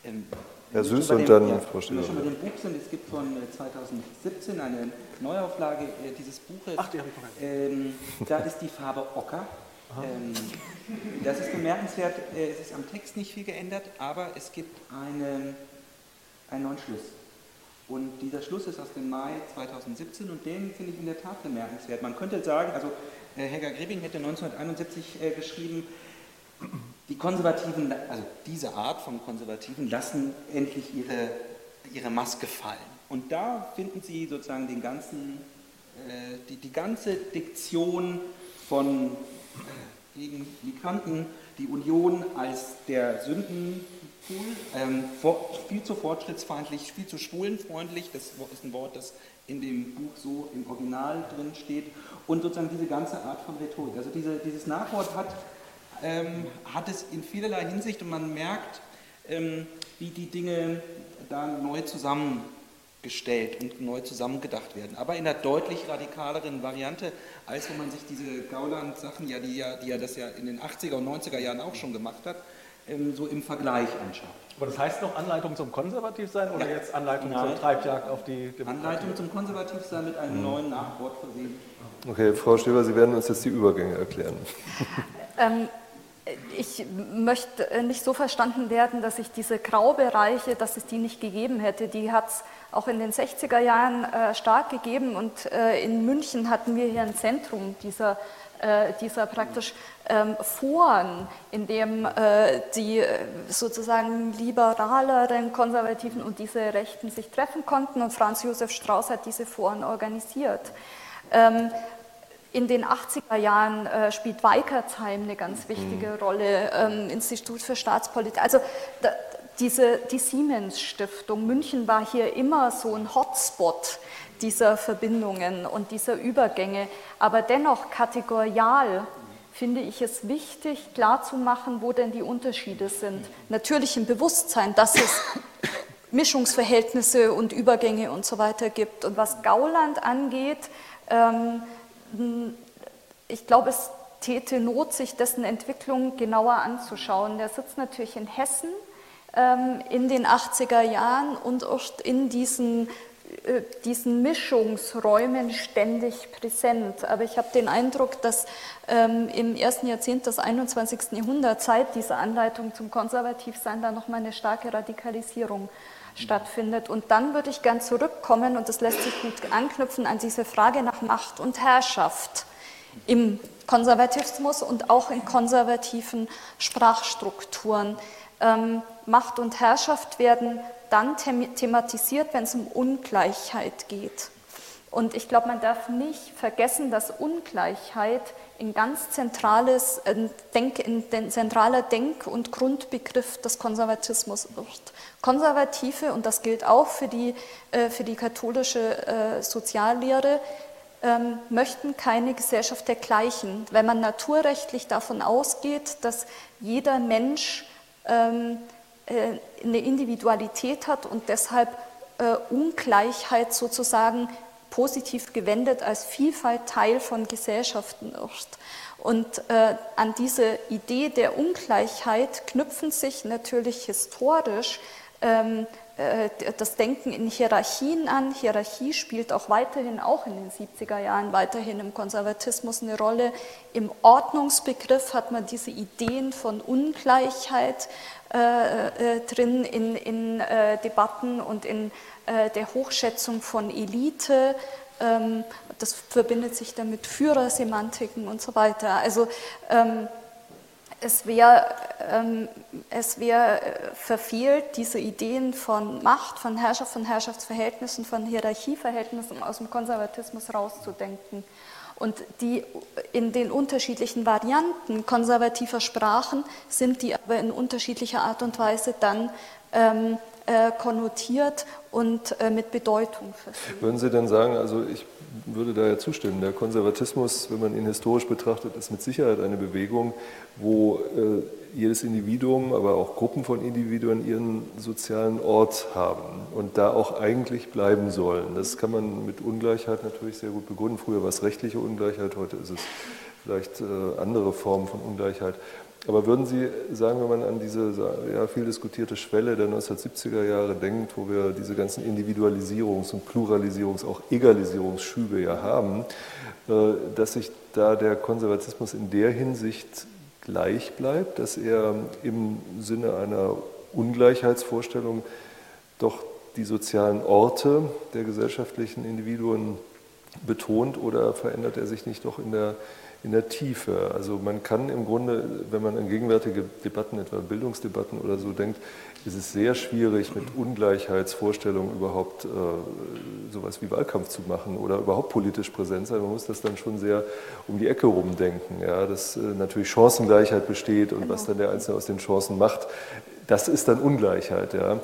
Ähm, Herr Süß und dann ja, Frau Stiller. schon bei dem Buch sind, es gibt von 2017 äh, eine Neuauflage äh, dieses Buches. Ach, die habe ich ähm, Da ist die Farbe Ocker. Ähm, das ist bemerkenswert, äh, es ist am Text nicht viel geändert, aber es gibt eine, einen neuen Schluss. Und dieser Schluss ist aus dem Mai 2017 und den finde ich in der Tat bemerkenswert. Man könnte sagen, also äh, Helga Grebing hätte 1971 äh, geschrieben, die Konservativen, also diese Art von Konservativen, lassen endlich ihre, ihre Maske fallen. Und da finden Sie sozusagen den ganzen, äh, die, die ganze Diktion von äh, gegen Migranten, die Union als der Sündenpool, ähm, vor, viel zu fortschrittsfeindlich, viel zu schwulenfreundlich, das ist ein Wort, das in dem Buch so im Original drin steht, und sozusagen diese ganze Art von Rhetorik. Also diese, dieses Nachwort hat ähm, hat es in vielerlei Hinsicht und man merkt, ähm, wie die Dinge da neu zusammengestellt und neu zusammengedacht werden. Aber in einer deutlich radikaleren Variante, als wenn man sich diese Gauland-Sachen, ja, die, ja, die ja das ja in den 80er und 90er Jahren auch schon gemacht hat, so im Vergleich anschaut. Aber das heißt noch Anleitung zum Konservativsein oder ja. jetzt Anleitung Nein. zur Treibjagd auf die Demokratie? Anleitung zum Konservativsein mit einem mhm. neuen Nachwort versehen. Okay, Frau Stöber, Sie werden uns jetzt die Übergänge erklären. ähm, ich möchte nicht so verstanden werden, dass ich diese Graubereiche, dass es die nicht gegeben hätte. Die hat es auch in den 60er Jahren äh, stark gegeben und äh, in München hatten wir hier ein Zentrum dieser, äh, dieser praktisch ähm, Foren, in dem äh, die äh, sozusagen liberaleren Konservativen und diese Rechten sich treffen konnten und Franz Josef Strauß hat diese Foren organisiert. Ähm, in den 80er Jahren äh, spielt Weikertsheim eine ganz wichtige mhm. Rolle, ähm, Institut für Staatspolitik. Also da, diese, die Siemens Stiftung München war hier immer so ein Hotspot dieser Verbindungen und dieser Übergänge, aber dennoch kategorial finde ich es wichtig, klarzumachen, wo denn die Unterschiede sind. Natürlich im Bewusstsein, dass es Mischungsverhältnisse und Übergänge und so weiter gibt. Und was Gauland angeht, ähm, ich glaube, es täte Not, sich dessen Entwicklung genauer anzuschauen. Der sitzt natürlich in Hessen ähm, in den 80er Jahren und oft in diesen, diesen Mischungsräumen ständig präsent. Aber ich habe den Eindruck, dass ähm, im ersten Jahrzehnt des 21. Jahrhunderts seit dieser Anleitung zum Konservativsein da nochmal eine starke Radikalisierung stattfindet. Und dann würde ich gern zurückkommen, und das lässt sich gut anknüpfen an diese Frage nach Macht und Herrschaft im Konservatismus und auch in konservativen Sprachstrukturen. Ähm, Macht und Herrschaft werden dann thematisiert, wenn es um Ungleichheit geht. Und ich glaube, man darf nicht vergessen, dass Ungleichheit ein ganz zentrales, Denk, ein zentraler Denk- und Grundbegriff des Konservatismus wird. Konservative, und das gilt auch für die, äh, für die katholische äh, Soziallehre, ähm, möchten keine Gesellschaft der Gleichen, weil man naturrechtlich davon ausgeht, dass jeder Mensch ähm, äh, eine Individualität hat und deshalb Ungleichheit sozusagen positiv gewendet als Vielfalt Teil von Gesellschaften ist. Und äh, an diese Idee der Ungleichheit knüpfen sich natürlich historisch ähm, äh, das Denken in Hierarchien an. Hierarchie spielt auch weiterhin, auch in den 70er Jahren, weiterhin im Konservatismus eine Rolle. Im Ordnungsbegriff hat man diese Ideen von Ungleichheit äh, äh, drin in, in äh, Debatten und in äh, der Hochschätzung von Elite. ähm, das verbindet sich dann mit Führersemantiken und so weiter. Also ähm, es wäre ähm, wär verfehlt, diese Ideen von Macht, von Herrschaft, von Herrschaftsverhältnissen, von Hierarchieverhältnissen aus dem Konservatismus rauszudenken. Und die in den unterschiedlichen Varianten konservativer Sprachen sind die aber in unterschiedlicher Art und Weise dann ähm, äh, konnotiert und äh, mit Bedeutung versehen. Würden Sie denn sagen, also ich würde da ja zustimmen, der Konservatismus, wenn man ihn historisch betrachtet, ist mit Sicherheit eine Bewegung, wo äh, jedes Individuum, aber auch Gruppen von Individuen ihren sozialen Ort haben und da auch eigentlich bleiben sollen. Das kann man mit Ungleichheit natürlich sehr gut begründen. Früher war es rechtliche Ungleichheit, heute ist es vielleicht äh, andere Formen von Ungleichheit. Aber würden Sie sagen, wenn man an diese ja, viel diskutierte Schwelle der 1970er Jahre denkt, wo wir diese ganzen Individualisierungs- und Pluralisierungs-, auch Egalisierungsschübe ja haben, äh, dass sich da der Konservatismus in der Hinsicht gleich bleibt, dass er im Sinne einer Ungleichheitsvorstellung doch die sozialen Orte der gesellschaftlichen Individuen betont oder verändert er sich nicht doch in der in der Tiefe. Also man kann im Grunde, wenn man an gegenwärtige Debatten, etwa Bildungsdebatten oder so denkt, ist es sehr schwierig, mit Ungleichheitsvorstellungen überhaupt äh, sowas wie Wahlkampf zu machen oder überhaupt politisch präsent sein. Man muss das dann schon sehr um die Ecke rumdenken, ja, dass äh, natürlich Chancengleichheit besteht und genau. was dann der Einzelne aus den Chancen macht, das ist dann Ungleichheit. Ja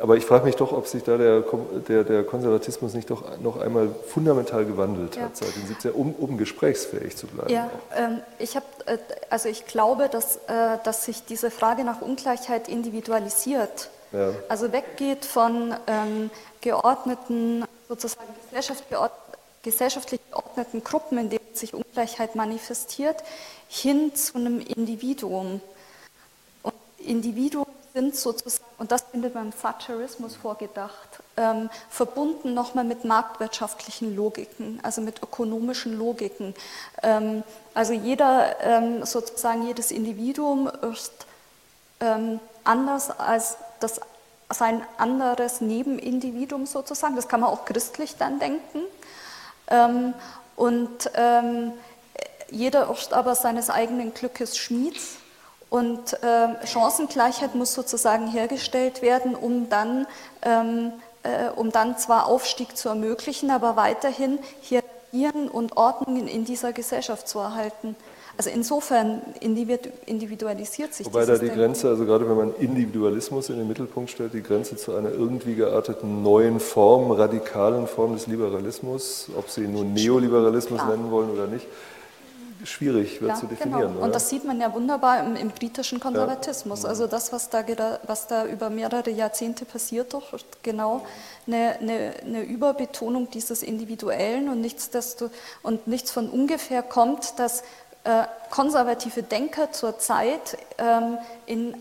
aber ich frage mich doch, ob sich da der, der, der, Konservatismus nicht doch noch einmal fundamental gewandelt ja. hat seit den 70er, um, um gesprächsfähig zu bleiben. Ja, ähm, ich, hab, äh, also ich glaube, dass, äh, dass sich diese Frage nach Ungleichheit individualisiert. Ja. Also weggeht von ähm, geordneten, sozusagen gesellschaftlich geordneten Gruppen, in denen sich Ungleichheit manifestiert, hin zu einem Individuum. Und Individuum sind sozusagen, und das findet man im Thatcherismus vorgedacht, ähm, verbunden nochmal mit marktwirtschaftlichen Logiken, also mit ökonomischen Logiken. Ähm, also jeder, ähm, sozusagen jedes Individuum ist ähm, anders als das, sein anderes Nebenindividuum sozusagen. Das kann man auch christlich dann denken. Ähm, und ähm, jeder ist aber seines eigenen Glückes Schmieds und äh, Chancengleichheit muss sozusagen hergestellt werden, um dann, ähm, äh, um dann zwar Aufstieg zu ermöglichen, aber weiterhin Hierarchien und Ordnungen in dieser Gesellschaft zu erhalten. Also insofern individualisiert sich Wobei da die Grenze, also gerade wenn man Individualismus in den Mittelpunkt stellt, die Grenze zu einer irgendwie gearteten neuen Form, radikalen Form des Liberalismus, ob Sie ihn nun Neoliberalismus Klar. nennen wollen oder nicht, schwierig wird ja, zu definieren. Genau. Und das sieht man ja wunderbar im, im britischen Konservatismus. Ja. Also das, was da, was da über mehrere Jahrzehnte passiert, doch genau eine, eine, eine Überbetonung dieses Individuellen und nichts, du, und nichts von ungefähr kommt, dass äh, konservative Denker zurzeit ähm, in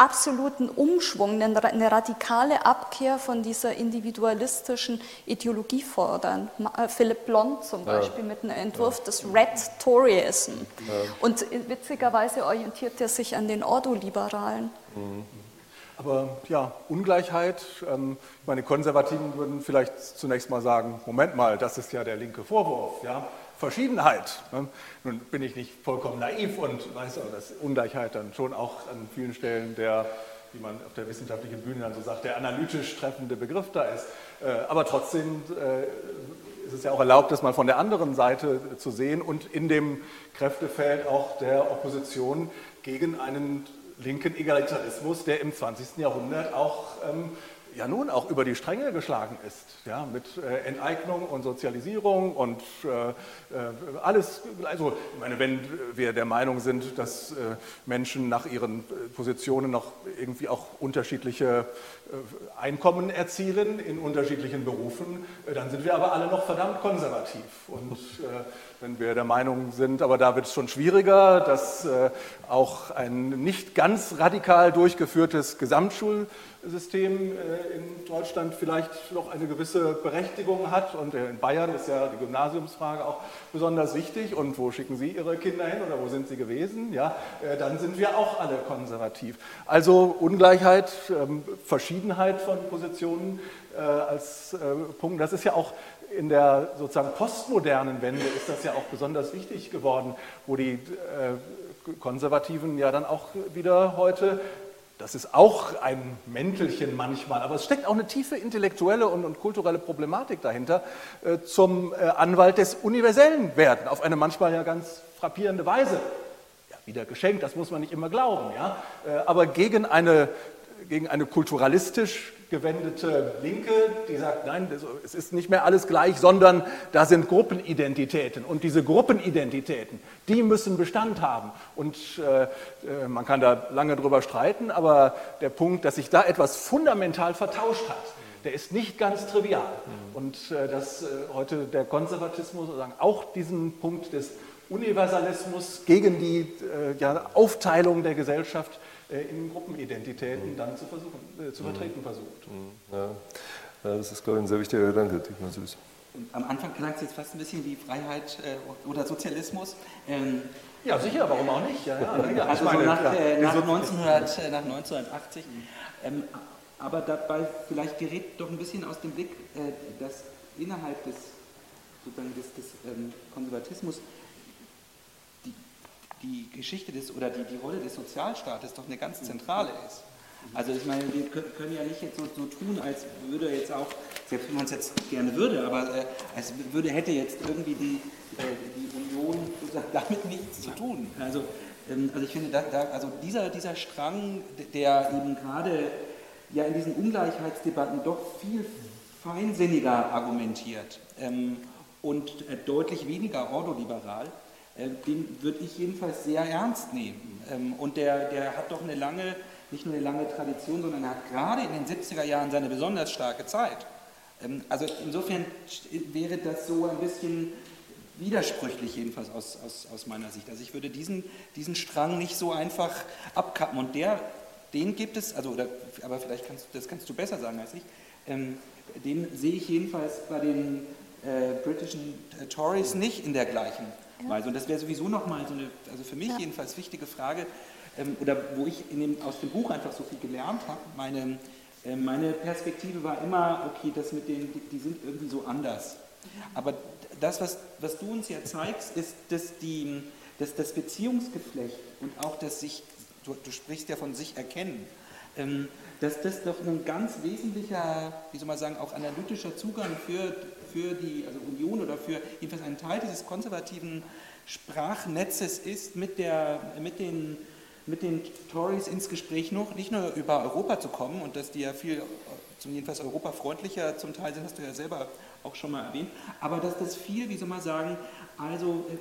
absoluten Umschwung, eine radikale Abkehr von dieser individualistischen Ideologie fordern. Äh, Philipp Blond zum Beispiel ja. mit einem Entwurf ja. des Red Toryism. Ja. Und witzigerweise orientiert er sich an den Ordoliberalen. Mhm. Aber ja, Ungleichheit, ähm, meine Konservativen würden vielleicht zunächst mal sagen, Moment mal, das ist ja der linke Vorwurf. Ja? Verschiedenheit. Ne? Nun bin ich nicht vollkommen naiv und weiß aber, dass Ungleichheit dann schon auch an vielen Stellen der, wie man auf der wissenschaftlichen Bühne dann so sagt, der analytisch treffende Begriff da ist. Äh, aber trotzdem äh, ist es ja auch erlaubt, das mal von der anderen Seite zu sehen und in dem Kräftefeld auch der Opposition gegen einen linken Egalitarismus, der im 20. Jahrhundert auch ähm, ja nun auch über die Stränge geschlagen ist, ja, mit äh, Enteignung und Sozialisierung und äh, äh, alles, also ich meine, wenn wir der Meinung sind, dass äh, Menschen nach ihren äh, Positionen noch irgendwie auch unterschiedliche äh, Einkommen erzielen in unterschiedlichen Berufen, dann sind wir aber alle noch verdammt konservativ und wenn wir der Meinung sind, aber da wird es schon schwieriger, dass auch ein nicht ganz radikal durchgeführtes Gesamtschul System äh, in Deutschland vielleicht noch eine gewisse Berechtigung hat. Und in Bayern ist ja die Gymnasiumsfrage auch besonders wichtig. Und wo schicken Sie Ihre Kinder hin oder wo sind sie gewesen? Ja, äh, dann sind wir auch alle konservativ. Also Ungleichheit, ähm, verschieden Verschiedenheit von Positionen äh, als äh, Punkt. Das ist ja auch in der sozusagen postmodernen Wende ist das ja auch besonders wichtig geworden, wo die äh, Konservativen ja dann auch wieder heute das ist auch ein Mäntelchen manchmal, aber es steckt auch eine tiefe intellektuelle und, und kulturelle Problematik dahinter, äh, zum äh, Anwalt des Universellen werden, auf eine manchmal ja ganz frappierende Weise. Ja, wieder geschenkt, das muss man nicht immer glauben, ja? Äh, aber gegen eine, gegen eine kulturalistisch gewendete Linke, die sagt, nein, es ist nicht mehr alles gleich, sondern da sind Gruppenidentitäten. Und diese Gruppenidentitäten, die müssen Bestand haben. Und äh, äh, man kann da lange drüber streiten, aber der Punkt, dass sich da etwas fundamental vertauscht hat, der ist nicht ganz trivial. Und äh, dass äh, heute der Konservatismus sozusagen auch diesen Punkt des Universalismus gegen die äh, ja, Aufteilung der Gesellschaft äh, in Gruppenidentitäten dann zu, versuchen, äh, zu vertreten versucht. Mhm. Ja. ja. das ist, glaube ich, ein sehr wichtiger Gedanke, Dietmar Süß. Am Anfang klang es jetzt fast ein bisschen wie Freiheit äh, oder Sozialismus. Ähm, ja, sicher, warum auch nicht? Ja, ja, also meine, so nach, äh, nach, 1900, äh, nach 1980. Ähm, aber dabei vielleicht gerät doch ein bisschen aus dem Blick, äh, dass innerhalb des, sozusagen des, des ähm, Konservatismus die Geschichte des oder die, die Rolle des Sozialstaates doch eine ganz zentrale ist. Also ich meine, wir können ja nicht jetzt so, so tun, als würde jetzt auch, selbst wenn man es jetzt gerne würde, aber äh, als würde, hätte jetzt irgendwie die, äh, die Union damit nichts zu tun. Also, ähm, also ich finde, da, da, also dieser, dieser Strang, der eben gerade ja in diesen Ungleichheitsdebatten doch viel feinsinniger argumentiert ähm, und äh, deutlich weniger ordoliberal, den würde ich jedenfalls sehr ernst nehmen. Ähm, und der, der hat doch eine lange, nicht nur eine lange Tradition, sondern er hat gerade in den 70er Jahren seine besonders starke Zeit. Ähm, also insofern wäre das so ein bisschen widersprüchlich, jedenfalls aus, aus, aus meiner Sicht. Also ich würde diesen, diesen Strang nicht so einfach abkappen. Und der, den gibt es, also, oder, aber vielleicht kannst das kannst du besser sagen als ich, ähm, den sehe ich jedenfalls bei den äh, britischen äh, Tories nicht in der gleichen Weise. Und das wäre sowieso nochmal so eine, also für mich jedenfalls wichtige Frage, ähm, oder wo ich dem, aus dem Buch einfach so viel gelernt habe. Meine, äh, meine Perspektive war immer, okay, das mit denen, die, die, sind irgendwie so anders. Aber das, was, was du uns ja zeigst, ist, dass, die, dass das Beziehungsgeflecht und auch das sich, du, du sprichst ja von sich erkennen, ähm, dass das doch ein ganz wesentlicher, wie soll man sagen, auch analytischer Zugang für, für die also Union oder für jedenfalls einen Teil dieses konservativen Sprachnetzes ist, mit, der, mit, den, mit den Tories ins Gespräch noch, nicht nur über Europa zu kommen und dass die ja viel, zum jedenfalls europafreundlicher zum Teil sind, hast du ja selber auch schon mal erwähnt, aber dass das viel, wie soll man sagen, also äh,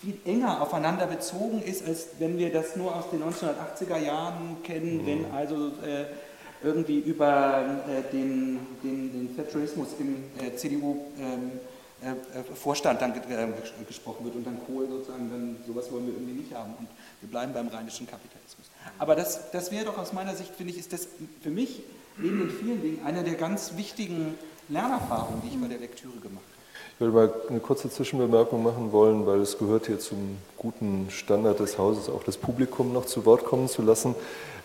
viel enger aufeinander bezogen ist, als wenn wir das nur aus den 1980er Jahren kennen, mhm. wenn also äh, irgendwie über äh, den, den, den Thatcherismus im äh, CDU-Vorstand ähm, äh, dann gesprochen wird und dann Kohl sozusagen, dann sowas wollen wir irgendwie nicht haben und wir bleiben beim rheinischen Kapitalismus. Aber das, das wäre doch aus meiner Sicht, finde ich, ist das für mich neben den vielen Dingen eine der ganz wichtigen Lernerfahrungen, die ich bei der Lektüre gemacht habe. Ich würde mal eine kurze Zwischenbemerkung machen wollen, weil es gehört hier zum guten Standard des Hauses, auch das Publikum noch zu Wort kommen zu lassen.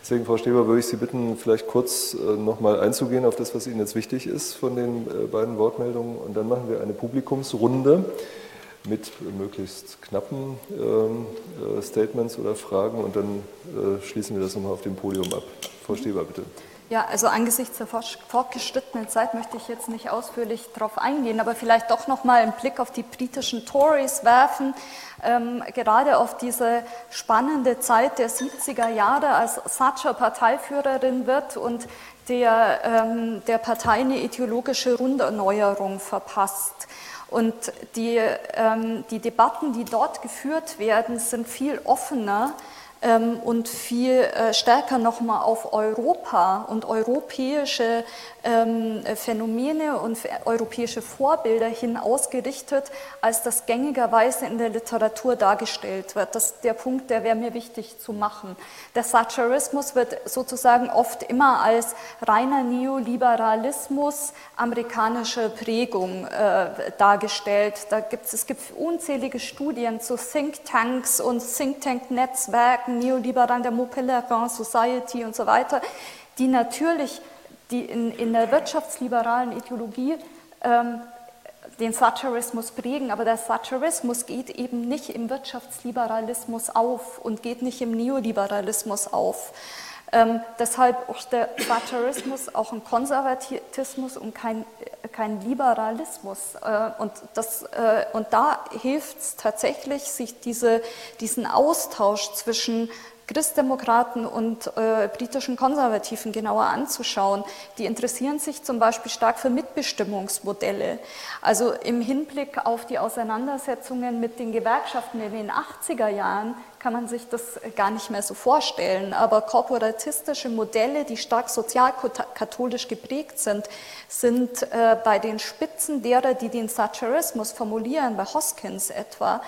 Deswegen, Frau Steber, würde ich Sie bitten, vielleicht kurz äh, nochmal einzugehen auf das, was Ihnen jetzt wichtig ist von den äh, beiden Wortmeldungen. Und dann machen wir eine Publikumsrunde mit möglichst knappen ähm, äh, Statements oder Fragen und dann schließen wir das nochmal auf dem Podium ab. Frau Steber, bitte. Ja, also angesichts der fortgeschrittenen Zeit möchte ich jetzt nicht ausführlich darauf eingehen, aber vielleicht doch noch mal einen Blick auf die britischen Tories werfen, ähm, gerade auf diese spannende Zeit der 70er Jahre, als Thatcher Parteiführerin wird und der, ähm, der Partei eine ideologische Runderneuerung verpasst. Und die, ähm, die Debatten, die dort geführt werden, sind viel offener ähm, und viel äh, stärker nochmal auf Europa und europäische ähm, Phänomene und europäische Vorbilder hin ausgerichtet, als das gängigerweise in der Literatur dargestellt wird. Das ist der Punkt, der wäre mir wichtig zu machen. Der Thatcherismus wird sozusagen oft immer als reiner Neoliberalismus amerikanischer Prägung äh, dargestellt. Da gibt's, es gibt unzählige Studien zu Thinktanks und Thinktank-Netzwerken, Neoliberalen, der Mont Pelerin Society und so weiter, die natürlich die in, in der wirtschaftsliberalen Ideologie ähm, den Thatcherismus prägen, aber der Thatcherismus geht eben nicht im Wirtschaftsliberalismus auf und geht nicht im Neoliberalismus auf. Ähm, deshalb auch der Thatcherismus auch ein Konservatismus und kein, kein Liberalismus. Äh, und, das, äh, und da hilft es tatsächlich, sich diese, diesen Austausch zwischen Christdemokraten und äh, britischen Konservativen genauer anzuschauen. Die interessieren sich zum Beispiel stark für Mitbestimmungsmodelle. Also im Hinblick auf die Auseinandersetzungen mit den Gewerkschaften in den 80er Jahren kann man sich das gar nicht mehr so vorstellen. Aber korporatistische Modelle, die stark sozialkatholisch geprägt sind, sind äh, bei den Spitzen derer, die den Thatcherismus formulieren, bei Hoskins etwa,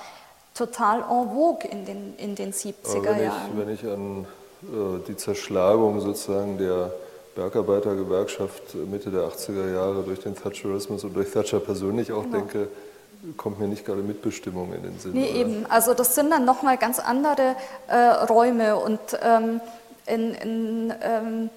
total en vogue in den, in den 70er wenn Jahren. Ich, wenn ich an äh, die Zerschlagung sozusagen der Bergarbeitergewerkschaft Mitte der 80er Jahre durch den Thatcherismus und durch Thatcher persönlich auch genau. denke, kommt mir nicht gerade Mitbestimmung in den Sinn. Nee, oder? eben. Also das sind dann nochmal ganz andere äh, Räume und ähm, in, in ähm,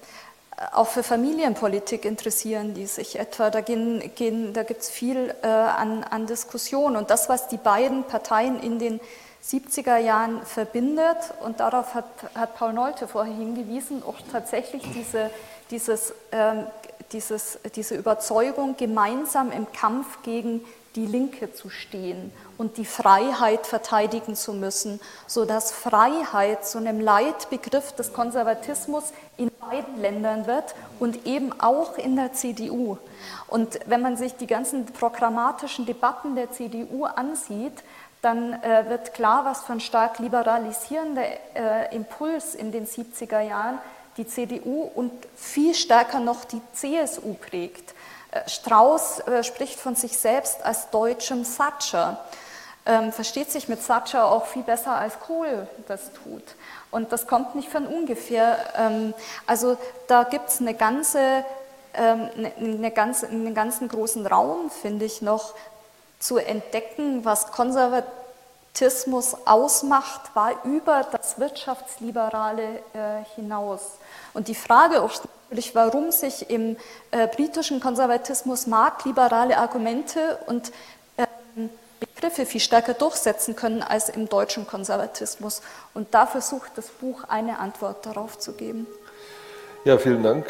auch für Familienpolitik interessieren die sich etwa. Da, da gibt es viel äh, an, an Diskussion. Und das, was die beiden Parteien in den 70er Jahren verbindet, und darauf hat, hat Paul Nolte vorher hingewiesen, auch tatsächlich diese, dieses, ähm, dieses, diese Überzeugung, gemeinsam im Kampf gegen die Linke zu stehen und die Freiheit verteidigen zu müssen, sodass Freiheit zu einem Leitbegriff des Konservatismus in beiden Ländern wird und eben auch in der CDU. Und wenn man sich die ganzen programmatischen Debatten der CDU ansieht, dann äh, wird klar, was für ein stark liberalisierender äh, Impuls in den 70er Jahren die CDU und viel stärker noch die CSU prägt. Äh, Strauß äh, spricht von sich selbst als deutschem Thatcher, ähm, versteht sich mit Thatcher auch viel besser als Kohl das tut. Und das kommt nicht von ungefähr. Ähm, also da gibt es eine ganze, ähm, eine, eine ganze, einen ganzen großen Raum, finde ich, noch zu entdecken, was Konservatismus ausmacht, war über das Wirtschaftsliberale äh, hinaus. Und die Frage auch natürlich, warum sich im äh, britischen Konservatismus marktliberale Argumente und ähm, Begriffe viel stärker durchsetzen können als im deutschen Konservatismus. Und da versucht das Buch eine Antwort darauf zu geben. Ja, vielen Dank.